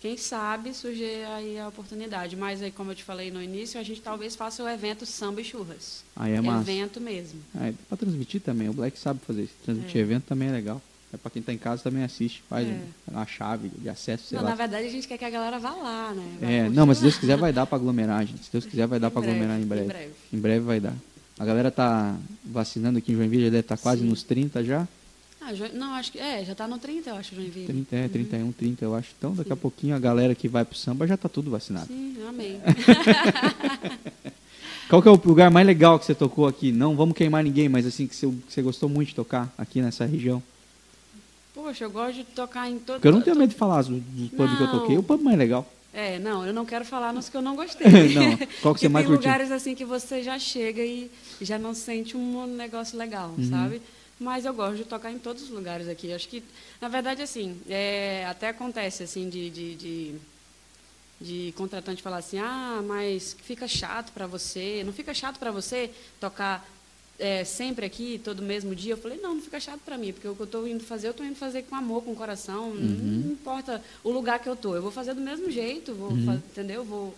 Speaker 2: Quem sabe surge aí a oportunidade. Mas aí, como eu te falei no início, a gente talvez faça o evento Samba e Churras.
Speaker 1: Aí é massa.
Speaker 2: Evento mesmo.
Speaker 1: É pra transmitir também. O Black sabe fazer isso. Transmitir
Speaker 2: É.
Speaker 1: evento também é legal. É pra quem tá em casa também assiste, faz
Speaker 2: É.
Speaker 1: um- uma chave de acesso,
Speaker 2: Não,
Speaker 1: lá.
Speaker 2: na verdade, a gente quer que a galera vá lá, né? Vai
Speaker 1: É, não, mas se. Deus quiser vai dar pra aglomerar, gente. Se Deus quiser vai dar pra aglomerar em
Speaker 2: breve, em breve.
Speaker 1: Em breve vai dar. A galera tá vacinando aqui em Joinville, já deve estar quase
Speaker 2: Sim.
Speaker 1: nos 30 já.
Speaker 2: Ah, não, acho que. É, já tá no 30, eu acho, Joinville.
Speaker 1: 30, é, 31, 30, eu acho. Então, daqui a pouquinho a galera que vai pro samba já tá tudo vacinado.
Speaker 2: Sim, amém.
Speaker 1: Qual que é o lugar mais legal que você tocou aqui? Não vamos queimar ninguém, mas assim, que você, que você gostou muito de tocar aqui nessa região.
Speaker 2: Poxa, eu gosto de tocar em todo.
Speaker 1: Porque eu não tenho medo de falar dos pubs que eu
Speaker 2: Não.
Speaker 1: toquei. O pub mais legal.
Speaker 2: É, não, eu não quero falar nos que eu não gostei.
Speaker 1: Não, qual que você mais
Speaker 2: tem
Speaker 1: curtiu?
Speaker 2: lugares assim que você já chega e já não sente um negócio legal,
Speaker 1: Uhum.
Speaker 2: sabe? Mas eu gosto de tocar em todos os lugares aqui. Acho que, na verdade, assim, é, até acontece assim de, de, de, de contratante falar assim, ah, mas fica chato para você. Não fica chato para você tocar é, sempre aqui, todo mesmo dia? Eu falei, não, não fica chato para mim, porque o que eu estou indo fazer, eu estou indo fazer com amor, com coração. Não, não importa o lugar que eu estou, eu vou fazer do mesmo jeito, vou, fa- entendeu? Vou,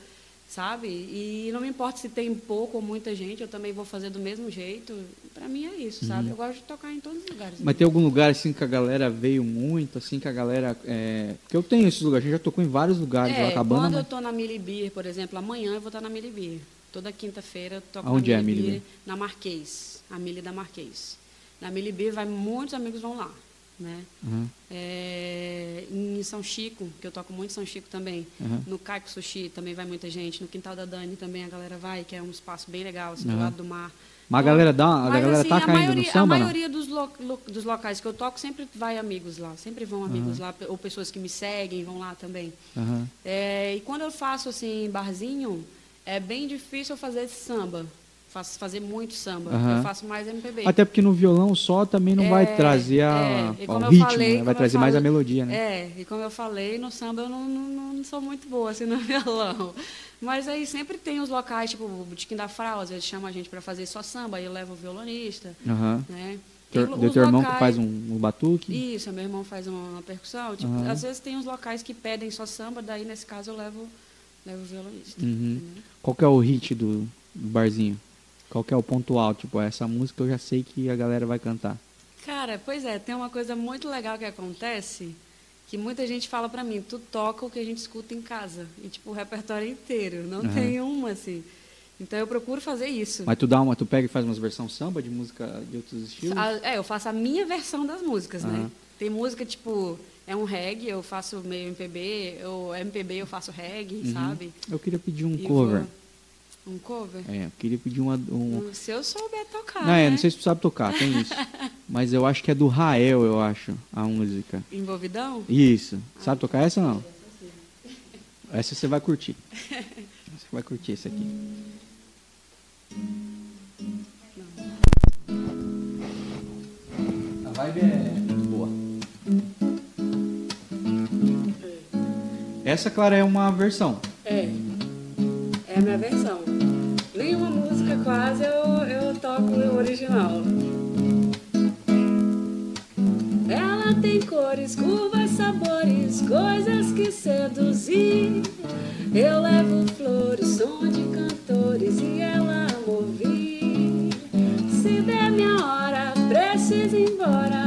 Speaker 2: sabe? E não me importa se tem pouco ou muita gente, eu também vou fazer do mesmo jeito. Para mim é isso, sabe? Eu gosto de tocar em todos os lugares.
Speaker 1: Mas tem algum lugar assim que a galera veio muito, assim, que a galera. É... Porque eu tenho esses lugares, a gente já tocou em vários lugares
Speaker 2: É,
Speaker 1: lá Cabana,
Speaker 2: quando eu
Speaker 1: mas...
Speaker 2: estou na Milibir, por exemplo, amanhã eu vou estar na Milibir. Toda quinta-feira eu toco
Speaker 1: Aonde é
Speaker 2: na
Speaker 1: a
Speaker 2: Milibir,
Speaker 1: Milibir?
Speaker 2: na Marquês, a Mili da Marquês. Na Milibir vai muitos amigos vão lá, né?
Speaker 1: Uhum,
Speaker 2: É, em São Chico, que eu toco muito em São Chico também.
Speaker 1: uhum.
Speaker 2: No Caco Sushi também vai muita gente. No Quintal da Dani também a galera vai, que é um espaço bem legal, assim, do
Speaker 1: Aham.
Speaker 2: lado do mar.
Speaker 1: Mas a galera dá, a
Speaker 2: Mas,
Speaker 1: galera
Speaker 2: assim,
Speaker 1: tá
Speaker 2: a
Speaker 1: caindo
Speaker 2: maioria,
Speaker 1: no samba,
Speaker 2: A maioria dos, lo- lo- dos locais que eu toco sempre vai amigos lá. Sempre vão amigos lá, ou pessoas que me seguem vão lá também.
Speaker 1: Aham.
Speaker 2: É, e quando eu faço assim, barzinho, é bem difícil eu fazer esse samba. Faço, fazer muito samba.
Speaker 1: Aham.
Speaker 2: Eu faço mais MPB.
Speaker 1: Até porque no violão só também não vai
Speaker 2: É,
Speaker 1: trazer a,
Speaker 2: é.
Speaker 1: O ritmo,
Speaker 2: falei,
Speaker 1: né? vai trazer mais a
Speaker 2: falei-
Speaker 1: melodia, né?
Speaker 2: É, e como eu falei, no samba eu não, não, não sou muito boa assim no violão. Mas aí sempre tem os locais, tipo o Botequim da Frau, às vezes chama a gente para fazer só samba, aí eu levo o violonista,
Speaker 1: Aham.
Speaker 2: né? Tem
Speaker 1: Teu, teu irmão que
Speaker 2: locais-
Speaker 1: faz um, um batuque.
Speaker 2: Isso, meu irmão faz uma, uma percussão. Tipo,
Speaker 1: Aham.
Speaker 2: Às vezes tem uns locais que pedem só samba, daí nesse caso eu levo, levo o violonista.
Speaker 1: Uhum. Qual que é o hit do, do barzinho? Qual que é o ponto alto? Tipo, essa música eu já sei que a galera vai cantar.
Speaker 2: Cara, pois é, tem uma coisa muito legal que acontece, que muita gente fala pra mim, tu toca o que a gente escuta em casa. E tipo, o repertório inteiro, não
Speaker 1: Aham.
Speaker 2: tem uma assim. Então eu procuro fazer isso.
Speaker 1: Mas tu dá uma, tu pega e faz umas versão samba de música de outros estilos?
Speaker 2: A- é, eu faço a minha versão das músicas, né?
Speaker 1: Aham.
Speaker 2: Tem música tipo, é um reggae, eu faço meio MPB, ou MPB eu faço reggae,
Speaker 1: Uhum.
Speaker 2: sabe?
Speaker 1: Eu queria pedir um
Speaker 2: E
Speaker 1: cover.
Speaker 2: vou- Um cover?
Speaker 1: É, eu queria pedir uma, um,
Speaker 2: Se eu souber tocar,
Speaker 1: Não, é,
Speaker 2: né?
Speaker 1: não sei se tu sabe tocar, tem isso. Mas eu acho que é do Rael, eu acho, a música.
Speaker 2: Envolvidão?
Speaker 1: Isso. Sabe tocar essa ou não? Essa você vai curtir. Você vai curtir esse aqui. A vibe é muito boa. Essa, Clara, é uma versão.
Speaker 2: É. É a minha versão. Nenhuma música quase eu, eu toco o original. Ela tem cores, curvas, sabores, coisas que seduzir. Eu levo flores, som de cantores e ela ouvir. Se der minha hora, preciso ir embora,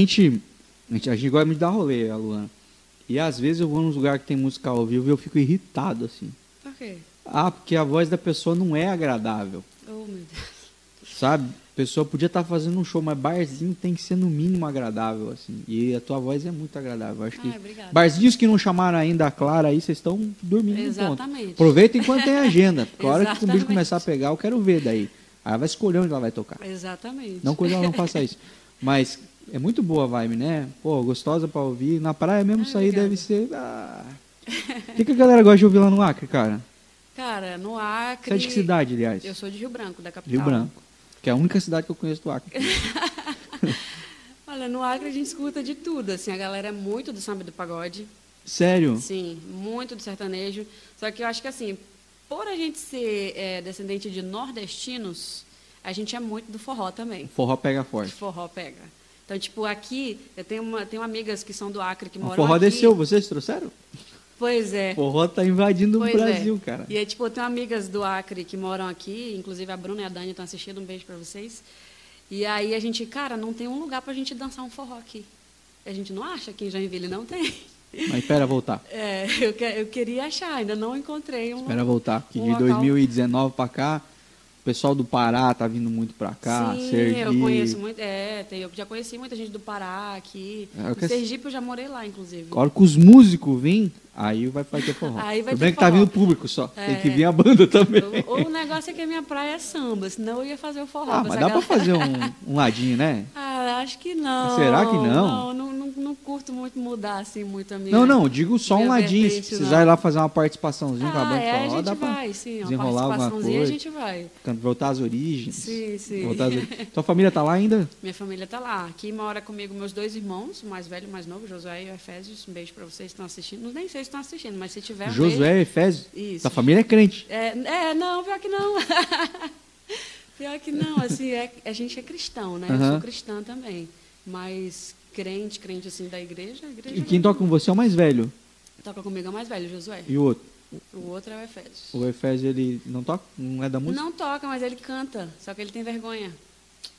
Speaker 2: gente, a gente, a
Speaker 1: gente gosta muito de dar rolê, a Luana. E às vezes eu vou num lugar que tem música ao vivo e eu fico irritado, assim.
Speaker 2: Por quê?
Speaker 1: Ah, porque a voz da pessoa não é agradável,
Speaker 2: Oh, meu Deus.
Speaker 1: sabe? A pessoa podia estar fazendo um show, mas barzinho tem que ser no mínimo agradável, assim. E a tua voz é muito agradável. Acho que
Speaker 2: Ai, obrigada.
Speaker 1: barzinhos que não chamaram ainda a Clara aí, vocês estão dormindo no ponto.
Speaker 2: Exatamente.
Speaker 1: Aproveita enquanto tem agenda. Porque a hora que o bicho
Speaker 2: Exatamente.
Speaker 1: começar a pegar, eu quero ver daí. Aí ela vai escolher onde ela vai tocar.
Speaker 2: Exatamente.
Speaker 1: Não que ela não faça isso. Mas é muito boa a vibe, né? Pô, gostosa pra ouvir. Na praia mesmo
Speaker 2: Ai,
Speaker 1: isso aí
Speaker 2: obrigada.
Speaker 1: deve ser. ah. O que, que a galera gosta de ouvir lá no Acre, cara?
Speaker 2: Cara, no Acre.
Speaker 1: Você é de que cidade, aliás?
Speaker 2: Eu sou de Rio Branco, da capital.
Speaker 1: Rio Branco. Que é a única cidade que eu conheço do Acre.
Speaker 2: Olha, no Acre a gente escuta de tudo, assim, a galera é muito do samba do pagode,
Speaker 1: Sério?
Speaker 2: sim, muito do sertanejo, só que eu acho que assim, por a gente ser é, descendente de nordestinos, a gente é muito do forró também,
Speaker 1: Forró pega
Speaker 2: o
Speaker 1: forte.
Speaker 2: forró pega. Então, tipo, aqui, eu tenho, uma, tenho amigas que são do Acre, que
Speaker 1: O
Speaker 2: moram
Speaker 1: forró
Speaker 2: aqui.
Speaker 1: desceu, vocês trouxeram?
Speaker 2: Pois é.
Speaker 1: O forró tá invadindo
Speaker 2: Pois
Speaker 1: o
Speaker 2: é.
Speaker 1: Brasil, cara.
Speaker 2: E aí, tipo, eu tenho amigas do Acre que moram aqui, inclusive a Bruna e a Dani estão assistindo, um beijo pra vocês. E aí a gente, cara, não tem um lugar pra gente dançar um forró aqui. A gente não acha que em Joinville não tem.
Speaker 1: Mas espera voltar.
Speaker 2: É, eu, que- eu queria achar, ainda não encontrei um.
Speaker 1: Espera voltar. Que
Speaker 2: um
Speaker 1: de
Speaker 2: local.
Speaker 1: 2019 pra cá, pessoal do Pará tá vindo muito pra cá.
Speaker 2: Sim,
Speaker 1: Sergipe.
Speaker 2: eu conheço muito. É, tem, eu já conheci muita gente do Pará aqui.
Speaker 1: É,
Speaker 2: Sergipe eu já morei lá, inclusive.
Speaker 1: A hora que os músicos vêm, aí vai ter forró.
Speaker 2: Aí vai
Speaker 1: Tudo bem que tá
Speaker 2: forró.
Speaker 1: vindo público só. Tem
Speaker 2: É.
Speaker 1: que vir a banda também.
Speaker 2: O, o negócio é que a minha praia é samba, senão eu ia fazer o forró.
Speaker 1: Ah, mas dá pra
Speaker 2: galera.
Speaker 1: fazer um, um ladinho, né?
Speaker 2: Ah, acho que não.
Speaker 1: Será que não?
Speaker 2: Não, não, não, não curto muito mudar assim muito a minha.
Speaker 1: Não, não, digo só um ladinho. Se precisar
Speaker 2: não.
Speaker 1: ir lá fazer uma participaçãozinha com a
Speaker 2: Ah,
Speaker 1: banda
Speaker 2: é, a
Speaker 1: forró,
Speaker 2: gente
Speaker 1: dá pra
Speaker 2: vai, sim. Uma
Speaker 1: desenrolar alguma
Speaker 2: participaçãozinha a gente vai.
Speaker 1: voltar às origens.
Speaker 2: Sim, sim.
Speaker 1: Voltar às origens. Sua família tá lá ainda?
Speaker 2: Minha família tá lá. Aqui mora comigo meus dois irmãos, o mais velho e o mais novo, Josué e o Efésios. Um beijo pra vocês que estão assistindo. Não nem sei se estão assistindo, mas se tiver. um.
Speaker 1: Josué, Efésio.
Speaker 2: Isso.
Speaker 1: Sua família é crente.
Speaker 2: É, é, não, pior que não. pior que não, assim, é, a gente é cristão, né? Eu sou cristã também. Mas crente, crente assim da igreja, igreja.
Speaker 1: E quem toca com você é o mais velho.
Speaker 2: Toca comigo é o mais velho, Josué.
Speaker 1: E o outro?
Speaker 2: O outro é o Efésios.
Speaker 1: O Efésio, ele não toca? Não é da música?
Speaker 2: Não toca, mas ele canta. Só que ele tem vergonha.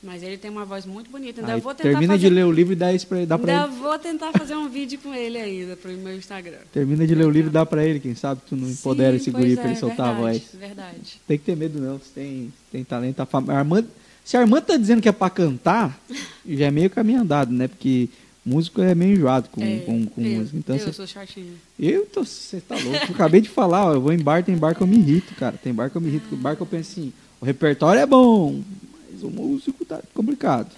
Speaker 2: Mas ele tem uma voz muito bonita. Ainda
Speaker 1: Aí
Speaker 2: vou tentar
Speaker 1: termina
Speaker 2: fazer...
Speaker 1: de ler o livro e dá isso pra ele. Dá pra
Speaker 2: Ainda
Speaker 1: ele.
Speaker 2: vou tentar fazer um vídeo com ele ainda pro meu Instagram.
Speaker 1: Termina de ler o livro e dá pra ele. Quem sabe tu não empodera
Speaker 2: Sim,
Speaker 1: esse
Speaker 2: pois
Speaker 1: guri
Speaker 2: é,
Speaker 1: pra ele soltar a
Speaker 2: verdade,
Speaker 1: voz.
Speaker 2: Verdade.
Speaker 1: Tem que ter medo não, você tem, tem talento. A fam- a Armand, se a Armand tá dizendo que é pra cantar, já é meio caminho andado, né? Porque músico é meio enjoado com,
Speaker 2: É,
Speaker 1: com, com
Speaker 2: eu,
Speaker 1: música. Então,
Speaker 2: eu
Speaker 1: você-
Speaker 2: sou chatinha.
Speaker 1: eu tô, você tá louco. Eu acabei de falar, ó, eu vou em bar, tem bar que eu me irrito, cara. Tem bar que eu me irrito. Bar que eu penso assim, o repertório é bom, mas o músico tá complicado.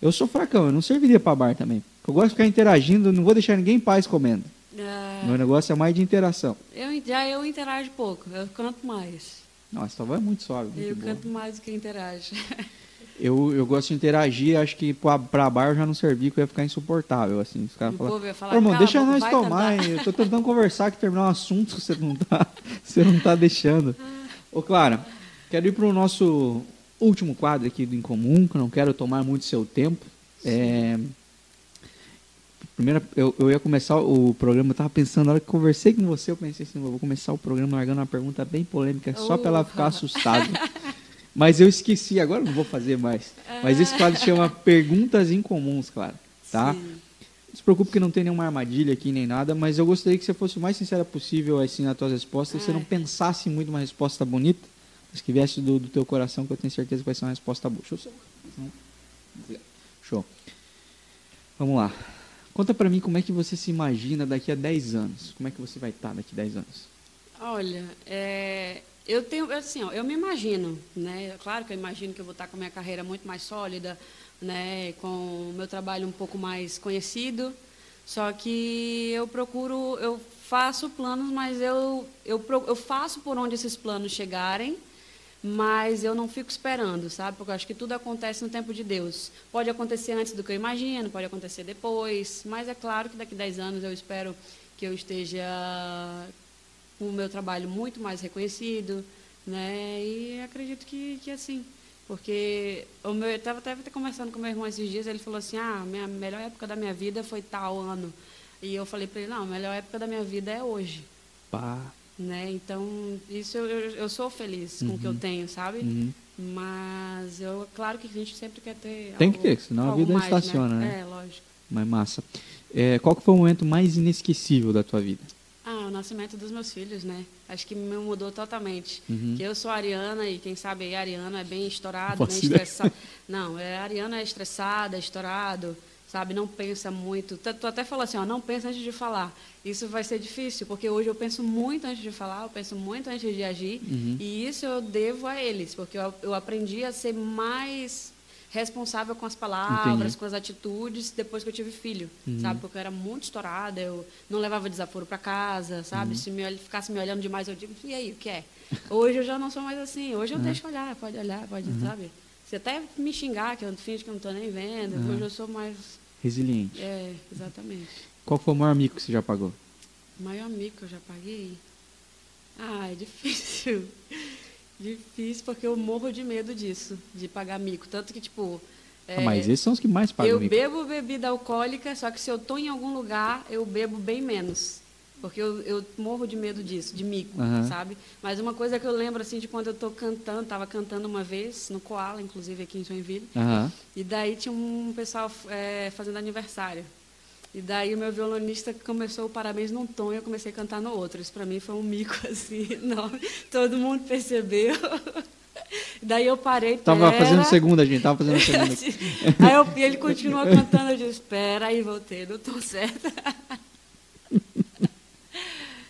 Speaker 1: Eu sou fracão, eu não serviria pra bar também. Eu gosto de ficar interagindo, não vou deixar ninguém em paz comendo.
Speaker 2: Ah,
Speaker 1: Meu negócio é mais de interação.
Speaker 2: eu, já eu interajo pouco, eu canto mais.
Speaker 1: Nossa, tua voz é muito suave, muito
Speaker 2: eu
Speaker 1: boa.
Speaker 2: canto mais do que interage.
Speaker 1: Eu, eu gosto de interagir, acho que pra bar eu já não servi, que eu ia ficar insuportável, assim. Os caras
Speaker 2: O
Speaker 1: falam,
Speaker 2: falar,
Speaker 1: "Ô, irmão,
Speaker 2: "Cala a
Speaker 1: deixa nós tomar,
Speaker 2: cantar."
Speaker 1: hein? eu tô tentando conversar aqui, terminar um assunto que você não tá, você não tá deixando. Ô, Clara, quero ir pro nosso último quadro aqui do Incomum, que eu não quero tomar muito seu tempo. É... Primeiro, eu, eu ia começar o programa, eu tava pensando, na hora que conversei com você, eu pensei assim, eu vou começar o programa largando uma pergunta bem polêmica, só pra ela ficar assustada. Mas eu esqueci, agora não vou fazer mais. Mas esse quadro chama Perguntas Incomuns, claro. Tá?
Speaker 2: Sim.
Speaker 1: Não se preocupe que não tem nenhuma armadilha aqui nem nada, mas eu gostaria que você fosse o mais sincera possível assim nas tuas respostas, que você não pensasse muito uma resposta bonita, mas que viesse do, do teu coração, que eu tenho certeza que vai ser uma resposta boa. Show. Show. Vamos lá. Conta pra mim como é que você se imagina daqui a 10 anos. Como é que você vai estar daqui a 10 anos?
Speaker 2: Olha, é, eu tenho, assim, ó, eu me imagino, né? Claro que eu imagino que eu vou estar com a minha carreira muito mais sólida, né? Com o meu trabalho um pouco mais conhecido. Só que eu procuro, eu faço planos, mas eu, eu, eu faço por onde esses planos chegarem, mas eu não fico esperando, sabe? Porque eu acho que tudo acontece no tempo de Deus. Pode acontecer antes do que eu imagino, pode acontecer depois, mas é claro que daqui a 10 anos eu espero que eu esteja com o meu trabalho muito mais reconhecido, né? E acredito que, que assim, porque o meu, eu estava até conversando com meu irmão esses dias, ele falou assim, ah, minha melhor época da minha vida foi tal ano. E eu falei para ele, não, a melhor época da minha vida é hoje.
Speaker 1: Pá.
Speaker 2: Né? Então, isso eu, eu, eu sou feliz com o que eu
Speaker 1: Uhum.
Speaker 2: tenho, sabe?
Speaker 1: Uhum.
Speaker 2: Mas eu, claro que a gente sempre quer ter.
Speaker 1: Tem
Speaker 2: algo-
Speaker 1: que ter, senão a vida
Speaker 2: mais,
Speaker 1: estaciona, né?
Speaker 2: É, lógico.
Speaker 1: Mas massa. É, qual que foi o momento mais inesquecível da tua vida?
Speaker 2: Ah, o nascimento dos meus filhos, né? Acho que me mudou totalmente.
Speaker 1: Uhum.
Speaker 2: Que eu sou ariana e quem sabe aí, ariano é bem estourado,
Speaker 1: Não
Speaker 2: bem estressado. Não, é, ariano é estressado, é estourado, sabe? Não pensa muito. Tu, até falou assim, ó, não pensa antes de falar. Isso vai ser difícil, porque hoje eu penso muito antes de falar, eu penso muito antes de agir.
Speaker 1: Uhum.
Speaker 2: E isso eu devo a eles, porque eu, eu aprendi a ser mais responsável com as palavras,
Speaker 1: Entendi.
Speaker 2: com as atitudes, depois que eu tive filho,
Speaker 1: Uhum.
Speaker 2: sabe? Porque eu era muito estourada, eu não levava desaforo para casa, sabe?
Speaker 1: Uhum.
Speaker 2: Se me, ficasse me olhando demais, eu digo, e aí, o que é? Hoje eu já não sou mais assim, hoje eu
Speaker 1: Uhum.
Speaker 2: deixo olhar, pode olhar, pode, sabe? Se até me xingar, que eu finge que eu não estou nem vendo,
Speaker 1: Uhum.
Speaker 2: hoje eu sou mais...
Speaker 1: Resiliente.
Speaker 2: É, exatamente.
Speaker 1: Qual foi o maior mico que você já pagou?
Speaker 2: O maior mico que eu já paguei? Ah, é difícil. difícil, porque eu morro de medo disso, de pagar mico. Tanto que, tipo.
Speaker 1: Ah, mas esses são os que mais pagam
Speaker 2: eu
Speaker 1: mico.
Speaker 2: bebo bebida alcoólica, só que se eu estou em algum lugar, eu bebo bem menos. Porque eu, eu morro de medo disso, de mico,
Speaker 1: Aham.
Speaker 2: sabe? Mas uma coisa que eu lembro, assim, de quando eu estou cantando, estava cantando uma vez, no Koala, inclusive, aqui em Joinville.
Speaker 1: Aham.
Speaker 2: E daí tinha um pessoal é, fazendo aniversário. E daí o meu violonista começou o parabéns num tom e eu comecei a cantar no outro. Isso para mim foi um mico assim, não. Todo mundo percebeu. Daí eu parei,
Speaker 1: Tava
Speaker 2: pera.
Speaker 1: fazendo segunda, gente. Tava fazendo segunda.
Speaker 2: aí eu, ele continuou cantando, eu disse, espera aí, voltei no tom certo.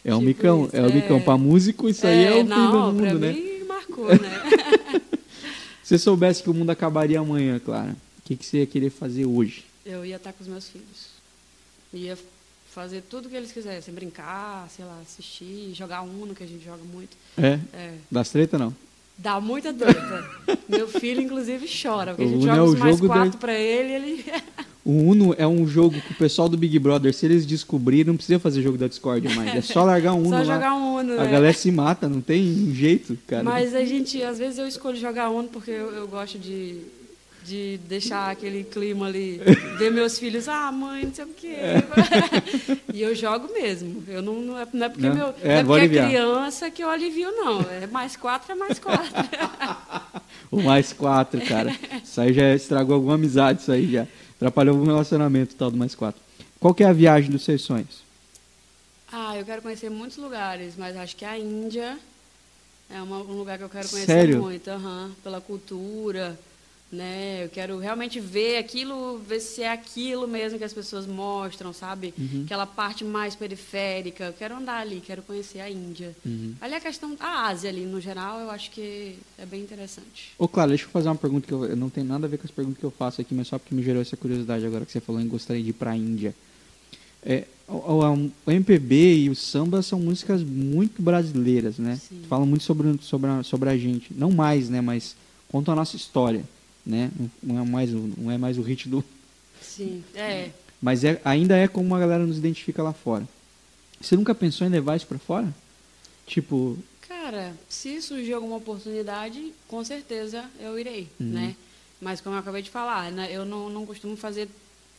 Speaker 1: É um
Speaker 2: Tipo
Speaker 1: micão.
Speaker 2: isso,
Speaker 1: é o micão.
Speaker 2: é.
Speaker 1: Pra músico, isso aí é, o fim do
Speaker 2: pra
Speaker 1: mundo, né?
Speaker 2: mim marcou, né?
Speaker 1: Se você soubesse que o mundo acabaria amanhã, Clara, o que, que você ia querer fazer hoje?
Speaker 2: Eu ia estar com os meus filhos. Ia fazer tudo que eles quisessem, brincar, sei lá, assistir, jogar Uno, que a gente joga muito.
Speaker 1: É?
Speaker 2: É,
Speaker 1: Das treta, não?
Speaker 2: dá muita treta. Meu filho, inclusive, chora, porque
Speaker 1: O
Speaker 2: a gente
Speaker 1: Uno é
Speaker 2: joga
Speaker 1: o
Speaker 2: os mais
Speaker 1: jogo da-
Speaker 2: quatro pra ele, ele...
Speaker 1: O Uno é um jogo que o pessoal do Big Brother, se eles descobrirem, não precisa fazer jogo da Discord mais. É só largar um Uno
Speaker 2: Só jogar um Uno,
Speaker 1: A
Speaker 2: né?
Speaker 1: galera se mata, não tem jeito, cara.
Speaker 2: Mas a gente, às vezes eu escolho jogar Uno porque eu, eu gosto de, de deixar aquele clima ali, ver meus filhos, ah, mãe, não sei o quê. e eu jogo mesmo. Eu não, não, é, não é porque,
Speaker 1: Não?
Speaker 2: meu,
Speaker 1: É,
Speaker 2: não é porque é criança que eu alivio, não. É mais quatro, é mais quatro.
Speaker 1: O mais quatro, cara. Isso aí já estragou alguma amizade, isso aí já. Atrapalhou algum relacionamento, tal do mais quatro. Qual que é a viagem dos seus sonhos?
Speaker 2: ah, eu quero conhecer muitos lugares, mas acho que a Índia é uma- um lugar que eu quero conhecer
Speaker 1: Sério?
Speaker 2: muito, aham, pela cultura, né? Eu quero realmente ver aquilo, ver se é aquilo mesmo que as pessoas mostram, sabe?
Speaker 1: Uhum.
Speaker 2: Aquela parte mais periférica. Eu quero andar ali, quero conhecer a Índia.
Speaker 1: Uhum.
Speaker 2: Ali a questão, a Ásia ali no geral, eu acho que é bem interessante.
Speaker 1: Ô, Clara, deixa eu fazer uma pergunta que eu, eu não tem nada a ver com as perguntas que eu faço aqui, mas só porque me gerou essa curiosidade agora que você falou em gostaria de ir pra Índia. É, o, o- MPB e o samba são músicas muito brasileiras, né? Falam muito sobre, sobre, a, sobre a gente. Não mais, né? Mas contam a nossa história, né? Não é mais, o- não é mais o hit do...
Speaker 2: Sim, é.
Speaker 1: Mas é, ainda é como a galera nos identifica lá fora. Você nunca pensou em levar isso pra fora? Tipo,
Speaker 2: Cara, se surgir alguma oportunidade, com certeza eu irei,
Speaker 1: Uhum.
Speaker 2: né? Mas como eu acabei de falar, né, eu não, não costumo fazer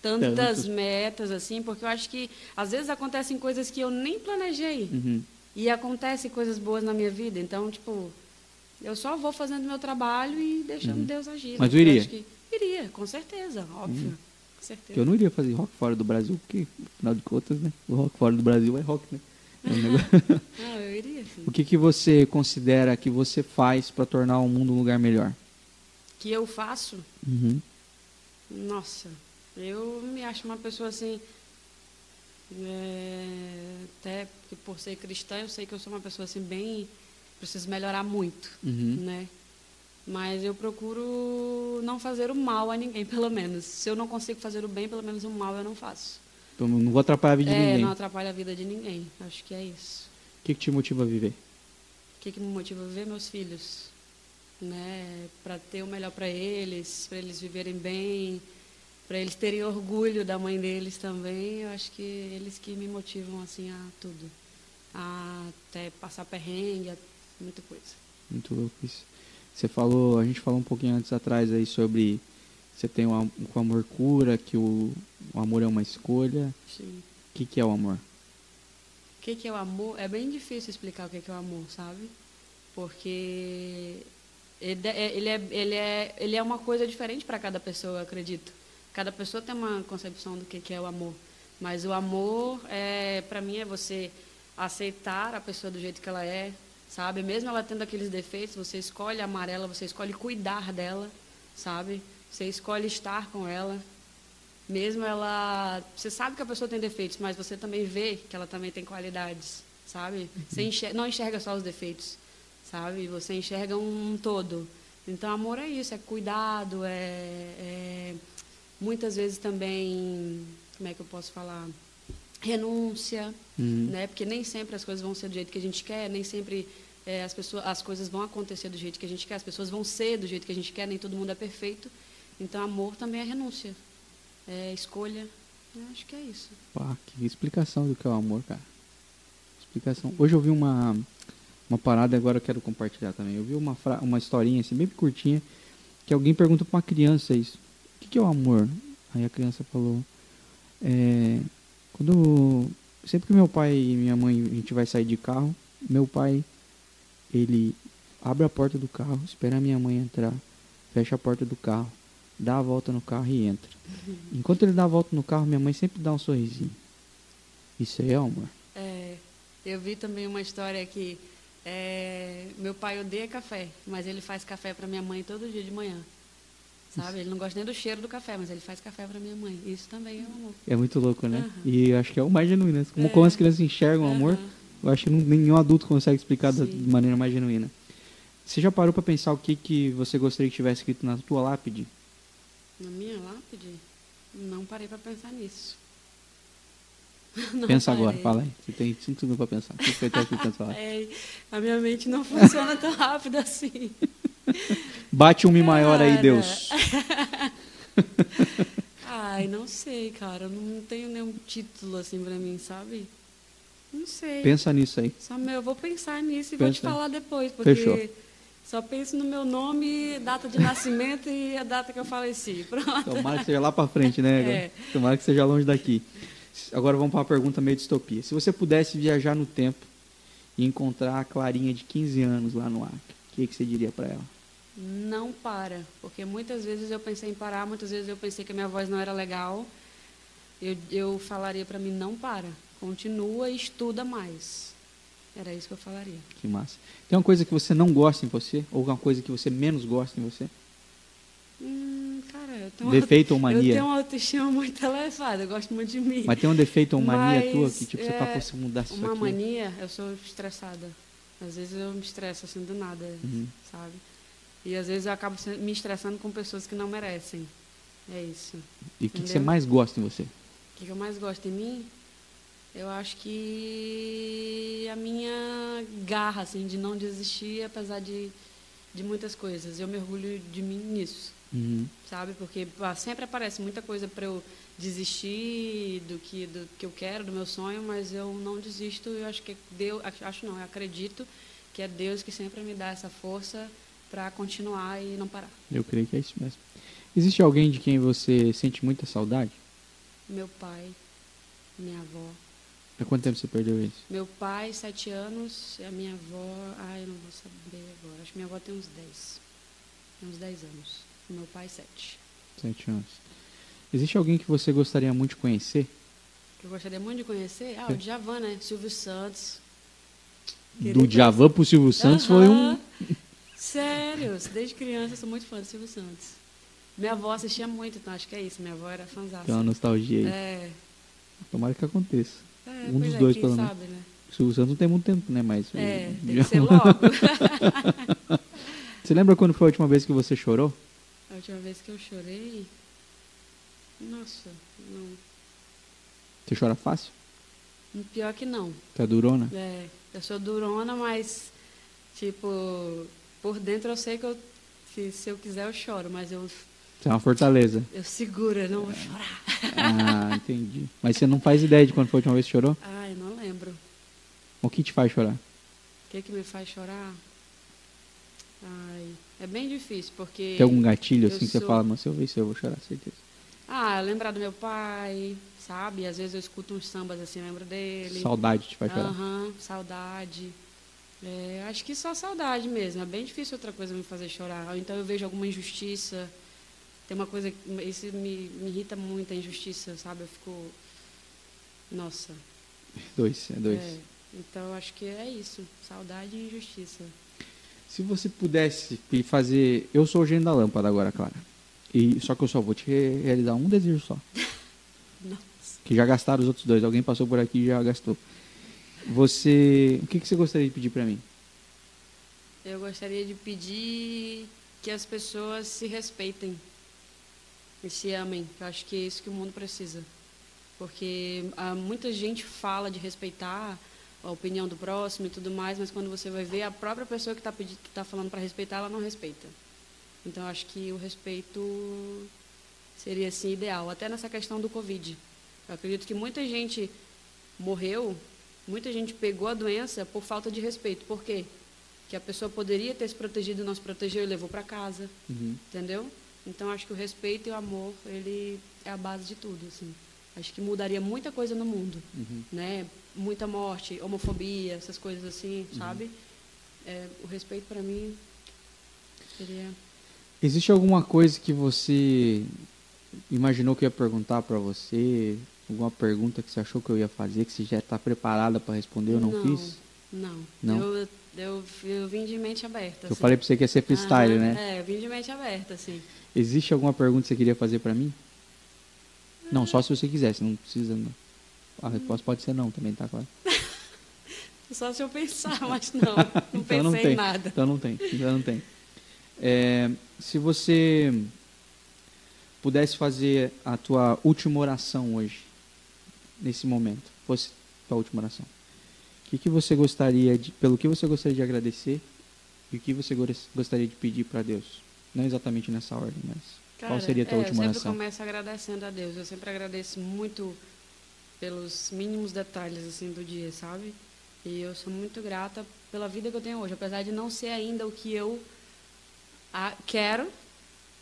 Speaker 2: tantas
Speaker 1: Tanto.
Speaker 2: metas assim, porque eu acho que às vezes acontecem coisas que eu nem planejei
Speaker 1: uhum,
Speaker 2: e acontecem coisas boas na minha vida. Então, tipo, eu só vou fazendo meu trabalho e deixando Deus agir.
Speaker 1: Uhum. Mas eu iria?
Speaker 2: acho que iria, com certeza, óbvio. Com
Speaker 1: que
Speaker 2: certeza.
Speaker 1: eu não iria fazer rock fora do Brasil, porque, afinal de contas, né? O rock fora do Brasil é rock, né? É um negócio-
Speaker 2: Não, eu iria, sim.
Speaker 1: O que, que você considera que você faz para tornar o mundo um lugar melhor?
Speaker 2: Que eu faço,
Speaker 1: Uhum.
Speaker 2: Nossa, eu me acho uma pessoa assim. é, até por ser cristã, eu sei que eu sou uma pessoa assim bem. Preciso melhorar muito,
Speaker 1: Uhum.
Speaker 2: né? Mas eu procuro não fazer o mal a ninguém, pelo menos. Se eu não consigo fazer o bem, pelo menos o mal eu não faço.
Speaker 1: Então, não vou atrapalhar a vida de
Speaker 2: é,
Speaker 1: ninguém.
Speaker 2: não atrapalha a vida de ninguém. Acho que é isso.
Speaker 1: O que, que te motiva a viver?
Speaker 2: O que, que me motiva a ver meus filhos, né? Para ter o melhor para eles, para eles viverem bem, para eles terem orgulho da mãe deles também. Eu acho que eles que me motivam assim a tudo, a até passar perrengue, a muita coisa.
Speaker 1: Muito louco isso. Você falou, a gente falou um pouquinho antes atrás aí sobre você tem o o amor cura, que o, o amor é uma escolha.
Speaker 2: Sim.
Speaker 1: O que, que é o amor?
Speaker 2: que, que é o amor? É bem difícil explicar o que, que é o amor, sabe? Porque ele é, ele é, ele é, ele é uma coisa diferente para cada pessoa, eu acredito. Cada pessoa tem uma concepção do que, que é o amor. Mas o amor, é, para mim, é você aceitar a pessoa do jeito que ela é, sabe? Mesmo ela tendo aqueles defeitos, você escolhe amar ela, você escolhe cuidar dela, sabe? Você escolhe estar com ela. Mesmo ela. Você sabe que a pessoa tem defeitos, mas você também vê que ela também tem qualidades, sabe? Você enxerga, não enxerga só os defeitos, sabe? Você enxerga um todo. Então, amor é isso: é cuidado, é, é muitas vezes também. Como é que eu posso falar? renúncia, uhum. né? Porque nem sempre as coisas vão ser do jeito que a gente quer, nem sempre é, as pessoas, as coisas vão acontecer do jeito que a gente quer, as pessoas vão ser do jeito que a gente quer, nem todo mundo é perfeito. Então, amor também é renúncia, é escolha. Eu acho que é isso.
Speaker 1: Pá, que explicação do que é o amor, cara. Explicação. Hoje eu vi uma uma parada agora eu quero compartilhar também. Eu vi uma uma historinha assim bem curtinha que alguém perguntou para uma criança isso. O que, que é o amor? Aí a criança falou é, quando sempre que meu pai e minha mãe a gente vai sair de carro, meu pai ele abre a porta do carro, espera a minha mãe entrar, fecha a porta do carro, dá a volta no carro e entra. Uhum. Enquanto ele dá a volta no carro, minha mãe sempre dá um sorrisinho. Isso aí é amor.
Speaker 2: É, eu vi também uma história que é, meu pai odeia café, mas ele faz café para minha mãe todo dia de manhã. Sabe? Ele não gosta nem do cheiro do café, mas ele faz café para minha mãe. Isso também é um amor.
Speaker 1: É muito louco, né? Uhum. E acho que é o mais genuíno. Né? Como, é. como as crianças enxergam o amor, uhum. Eu acho que nenhum adulto consegue explicar Sim. de maneira mais genuína. Você já parou para pensar o que, que você gostaria que tivesse escrito na tua lápide?
Speaker 2: Na minha lápide? Não parei para pensar nisso.
Speaker 1: Não Pensa parei. agora, fala aí. Você tem cinco segundos para pensar. O que foi tua
Speaker 2: É, a minha mente não funciona tão rápido assim.
Speaker 1: Bate um Mi maior aí, Deus.
Speaker 2: Ai, não sei, cara. Não tenho nenhum título assim pra mim, sabe? Não sei.
Speaker 1: Pensa nisso aí.
Speaker 2: Só meu, eu vou pensar nisso e Pensa. vou te falar depois, porque
Speaker 1: Fechou.
Speaker 2: só penso no meu nome, data de nascimento e a data que eu faleci. Pronto.
Speaker 1: Tomara que seja lá para frente, né? É. Tomara que seja longe daqui. Agora vamos para uma pergunta meio distopia. Se você pudesse viajar no tempo e encontrar a Clarinha de 15 anos lá no Acre, o que, que você diria para ela?
Speaker 2: não para, porque muitas vezes eu pensei em parar, muitas vezes eu pensei que a minha voz não era legal. Eu, eu falaria para mim não para, continua e estuda mais. Era isso que eu falaria.
Speaker 1: Que massa. Tem uma coisa que você não gosta em você ou alguma coisa que você menos gosta em você?
Speaker 2: Hum, cara, eu tenho
Speaker 1: defeito uma, ou mania?
Speaker 2: Eu tenho uma autoestima muito elevada, eu gosto muito de mim.
Speaker 1: Mas tem um defeito ou mania Mas, tua que tipo, é, você tá fosse mudar isso
Speaker 2: Uma
Speaker 1: aqui?
Speaker 2: mania, eu sou estressada. Às vezes eu me estresso assim do nada, uhum. sabe? E às vezes eu acabo me estressando com pessoas que não merecem. É isso.
Speaker 1: E o que, que, você mais gosta em você? O
Speaker 2: que, que eu mais gosto em mim? Eu acho que a minha garra, assim, de não desistir, apesar de, de muitas coisas. Eu mergulho de mim nisso. Uhum. Sabe? Porque sempre aparece muita coisa para eu desistir do que, do que eu quero, do meu sonho, mas eu não desisto. Eu acho que Deus, acho não, eu acredito que é Deus que sempre me dá essa força para continuar e não parar.
Speaker 1: Eu creio que é isso mesmo. Existe alguém de quem você sente muita saudade?
Speaker 2: Meu pai, minha avó.
Speaker 1: Há quanto tempo você perdeu eles?
Speaker 2: Meu pai, sete anos, e a minha avó, ai, eu não vou saber agora. Acho que minha avó tem uns dez. Tem uns dez anos. E meu pai, sete.
Speaker 1: Sete anos. Existe alguém que você gostaria muito de conhecer?
Speaker 2: Que eu gostaria muito de conhecer? Ah, o Djavan, né? Silvio Santos.
Speaker 1: Do Djavan pro Silvio Santos foi um...
Speaker 2: Sério, desde criança eu sou muito fã do Silvio Santos. Minha avó assistia muito, então acho que é isso. Minha avó era fãzada.
Speaker 1: Tem uma nostalgia aí.
Speaker 2: É.
Speaker 1: Tomara que aconteça.
Speaker 2: É,
Speaker 1: um dos
Speaker 2: é,
Speaker 1: dois, pelo
Speaker 2: menos. Sabe, né?
Speaker 1: O Silvio Santos não tem muito tempo, né? Mas
Speaker 2: é, o... tem que ser logo.
Speaker 1: você lembra quando foi a última vez que você chorou?
Speaker 2: A última vez que eu chorei? Nossa, não.
Speaker 1: Você chora fácil?
Speaker 2: Pior que não.
Speaker 1: Você é durona?
Speaker 2: É, eu sou durona, mas, tipo, por dentro eu sei que, eu, que se eu quiser eu choro, mas eu.
Speaker 1: Você é uma fortaleza.
Speaker 2: Eu seguro, eu não vou chorar.
Speaker 1: Ah, entendi. Mas você não faz ideia de quando foi a última vez que chorou?
Speaker 2: Ah, eu não lembro.
Speaker 1: O que te faz chorar? O
Speaker 2: que, que me faz chorar? Ai, é bem difícil, porque.
Speaker 1: Tem algum gatilho assim que sou... você fala, mas se eu ver isso eu vou chorar, certeza.
Speaker 2: Ah, lembrar do meu pai, sabe? Às vezes eu escuto uns sambas assim, lembro dele.
Speaker 1: Saudade te faz chorar.
Speaker 2: Aham, saudade. É, acho que só saudade mesmo. É bem difícil outra coisa me fazer chorar. Ou então eu vejo alguma injustiça. Tem uma coisa. Isso me, me irrita muito, a injustiça, sabe? Eu fico. Nossa.
Speaker 1: Dois, é dois.
Speaker 2: É, então acho que é isso. Saudade e injustiça.
Speaker 1: Se você pudesse fazer. Eu sou o gênio da lâmpada agora, Clara. E, só que eu só vou te re- realizar um desejo só.
Speaker 2: Nossa.
Speaker 1: Que já gastaram os outros dois. Alguém passou por aqui e já gastou. Você. O que, que você gostaria de pedir pra mim?
Speaker 2: Eu gostaria de pedir que as pessoas se respeitem e se amem. Eu acho que é isso que o mundo precisa. Porque ah, muita gente fala de respeitar a opinião do próximo e tudo mais, mas quando você vai ver, a própria pessoa que está que tá falando para respeitar, ela não respeita. Então, eu acho que o respeito seria assim ideal. Até nessa questão do Covid. Eu acredito que muita gente morreu, muita gente pegou a doença por falta de respeito. Por quê? Que a pessoa poderia ter se protegido e não se protegeu e levou para casa,
Speaker 1: Uhum.
Speaker 2: entendeu? Então acho que o respeito e o amor, ele é a base de tudo, assim. Acho que mudaria muita coisa no mundo,
Speaker 1: Uhum.
Speaker 2: né? Muita morte, homofobia, essas coisas assim, sabe? É, o respeito para mim seria
Speaker 1: Existe alguma coisa que você imaginou que eu ia perguntar pra você? Alguma pergunta que você achou que eu ia fazer, que você já está preparada pra responder, eu não, fiz?
Speaker 2: Não.
Speaker 1: Não?
Speaker 2: Eu, eu, eu vim de mente aberta.
Speaker 1: Eu
Speaker 2: assim.
Speaker 1: falei pra você que ia ser freestyle,
Speaker 2: Aham,
Speaker 1: né?
Speaker 2: É, eu vim de mente aberta, assim.
Speaker 1: Existe alguma pergunta que você queria fazer pra mim? Não, só se você quisesse, não precisa não. A resposta pode ser não também, tá claro.
Speaker 2: Só se eu pensar, mas não. Não
Speaker 1: Então
Speaker 2: pensei
Speaker 1: não tem.
Speaker 2: em nada.
Speaker 1: Então não tem, então não tem. É, se você pudesse fazer a tua última oração hoje, nesse momento, fosse tua última oração, o que, que você gostaria de, pelo que você gostaria de agradecer e o que você gos- gostaria de pedir para Deus? Não exatamente nessa ordem, mas qual
Speaker 2: Cara,
Speaker 1: seria a tua
Speaker 2: é,
Speaker 1: última
Speaker 2: Eu sempre
Speaker 1: oração?
Speaker 2: começo agradecendo a Deus. Eu sempre agradeço muito pelos mínimos detalhes assim do dia, sabe? E eu sou muito grata pela vida que eu tenho hoje, apesar de não ser ainda o que eu a- quero,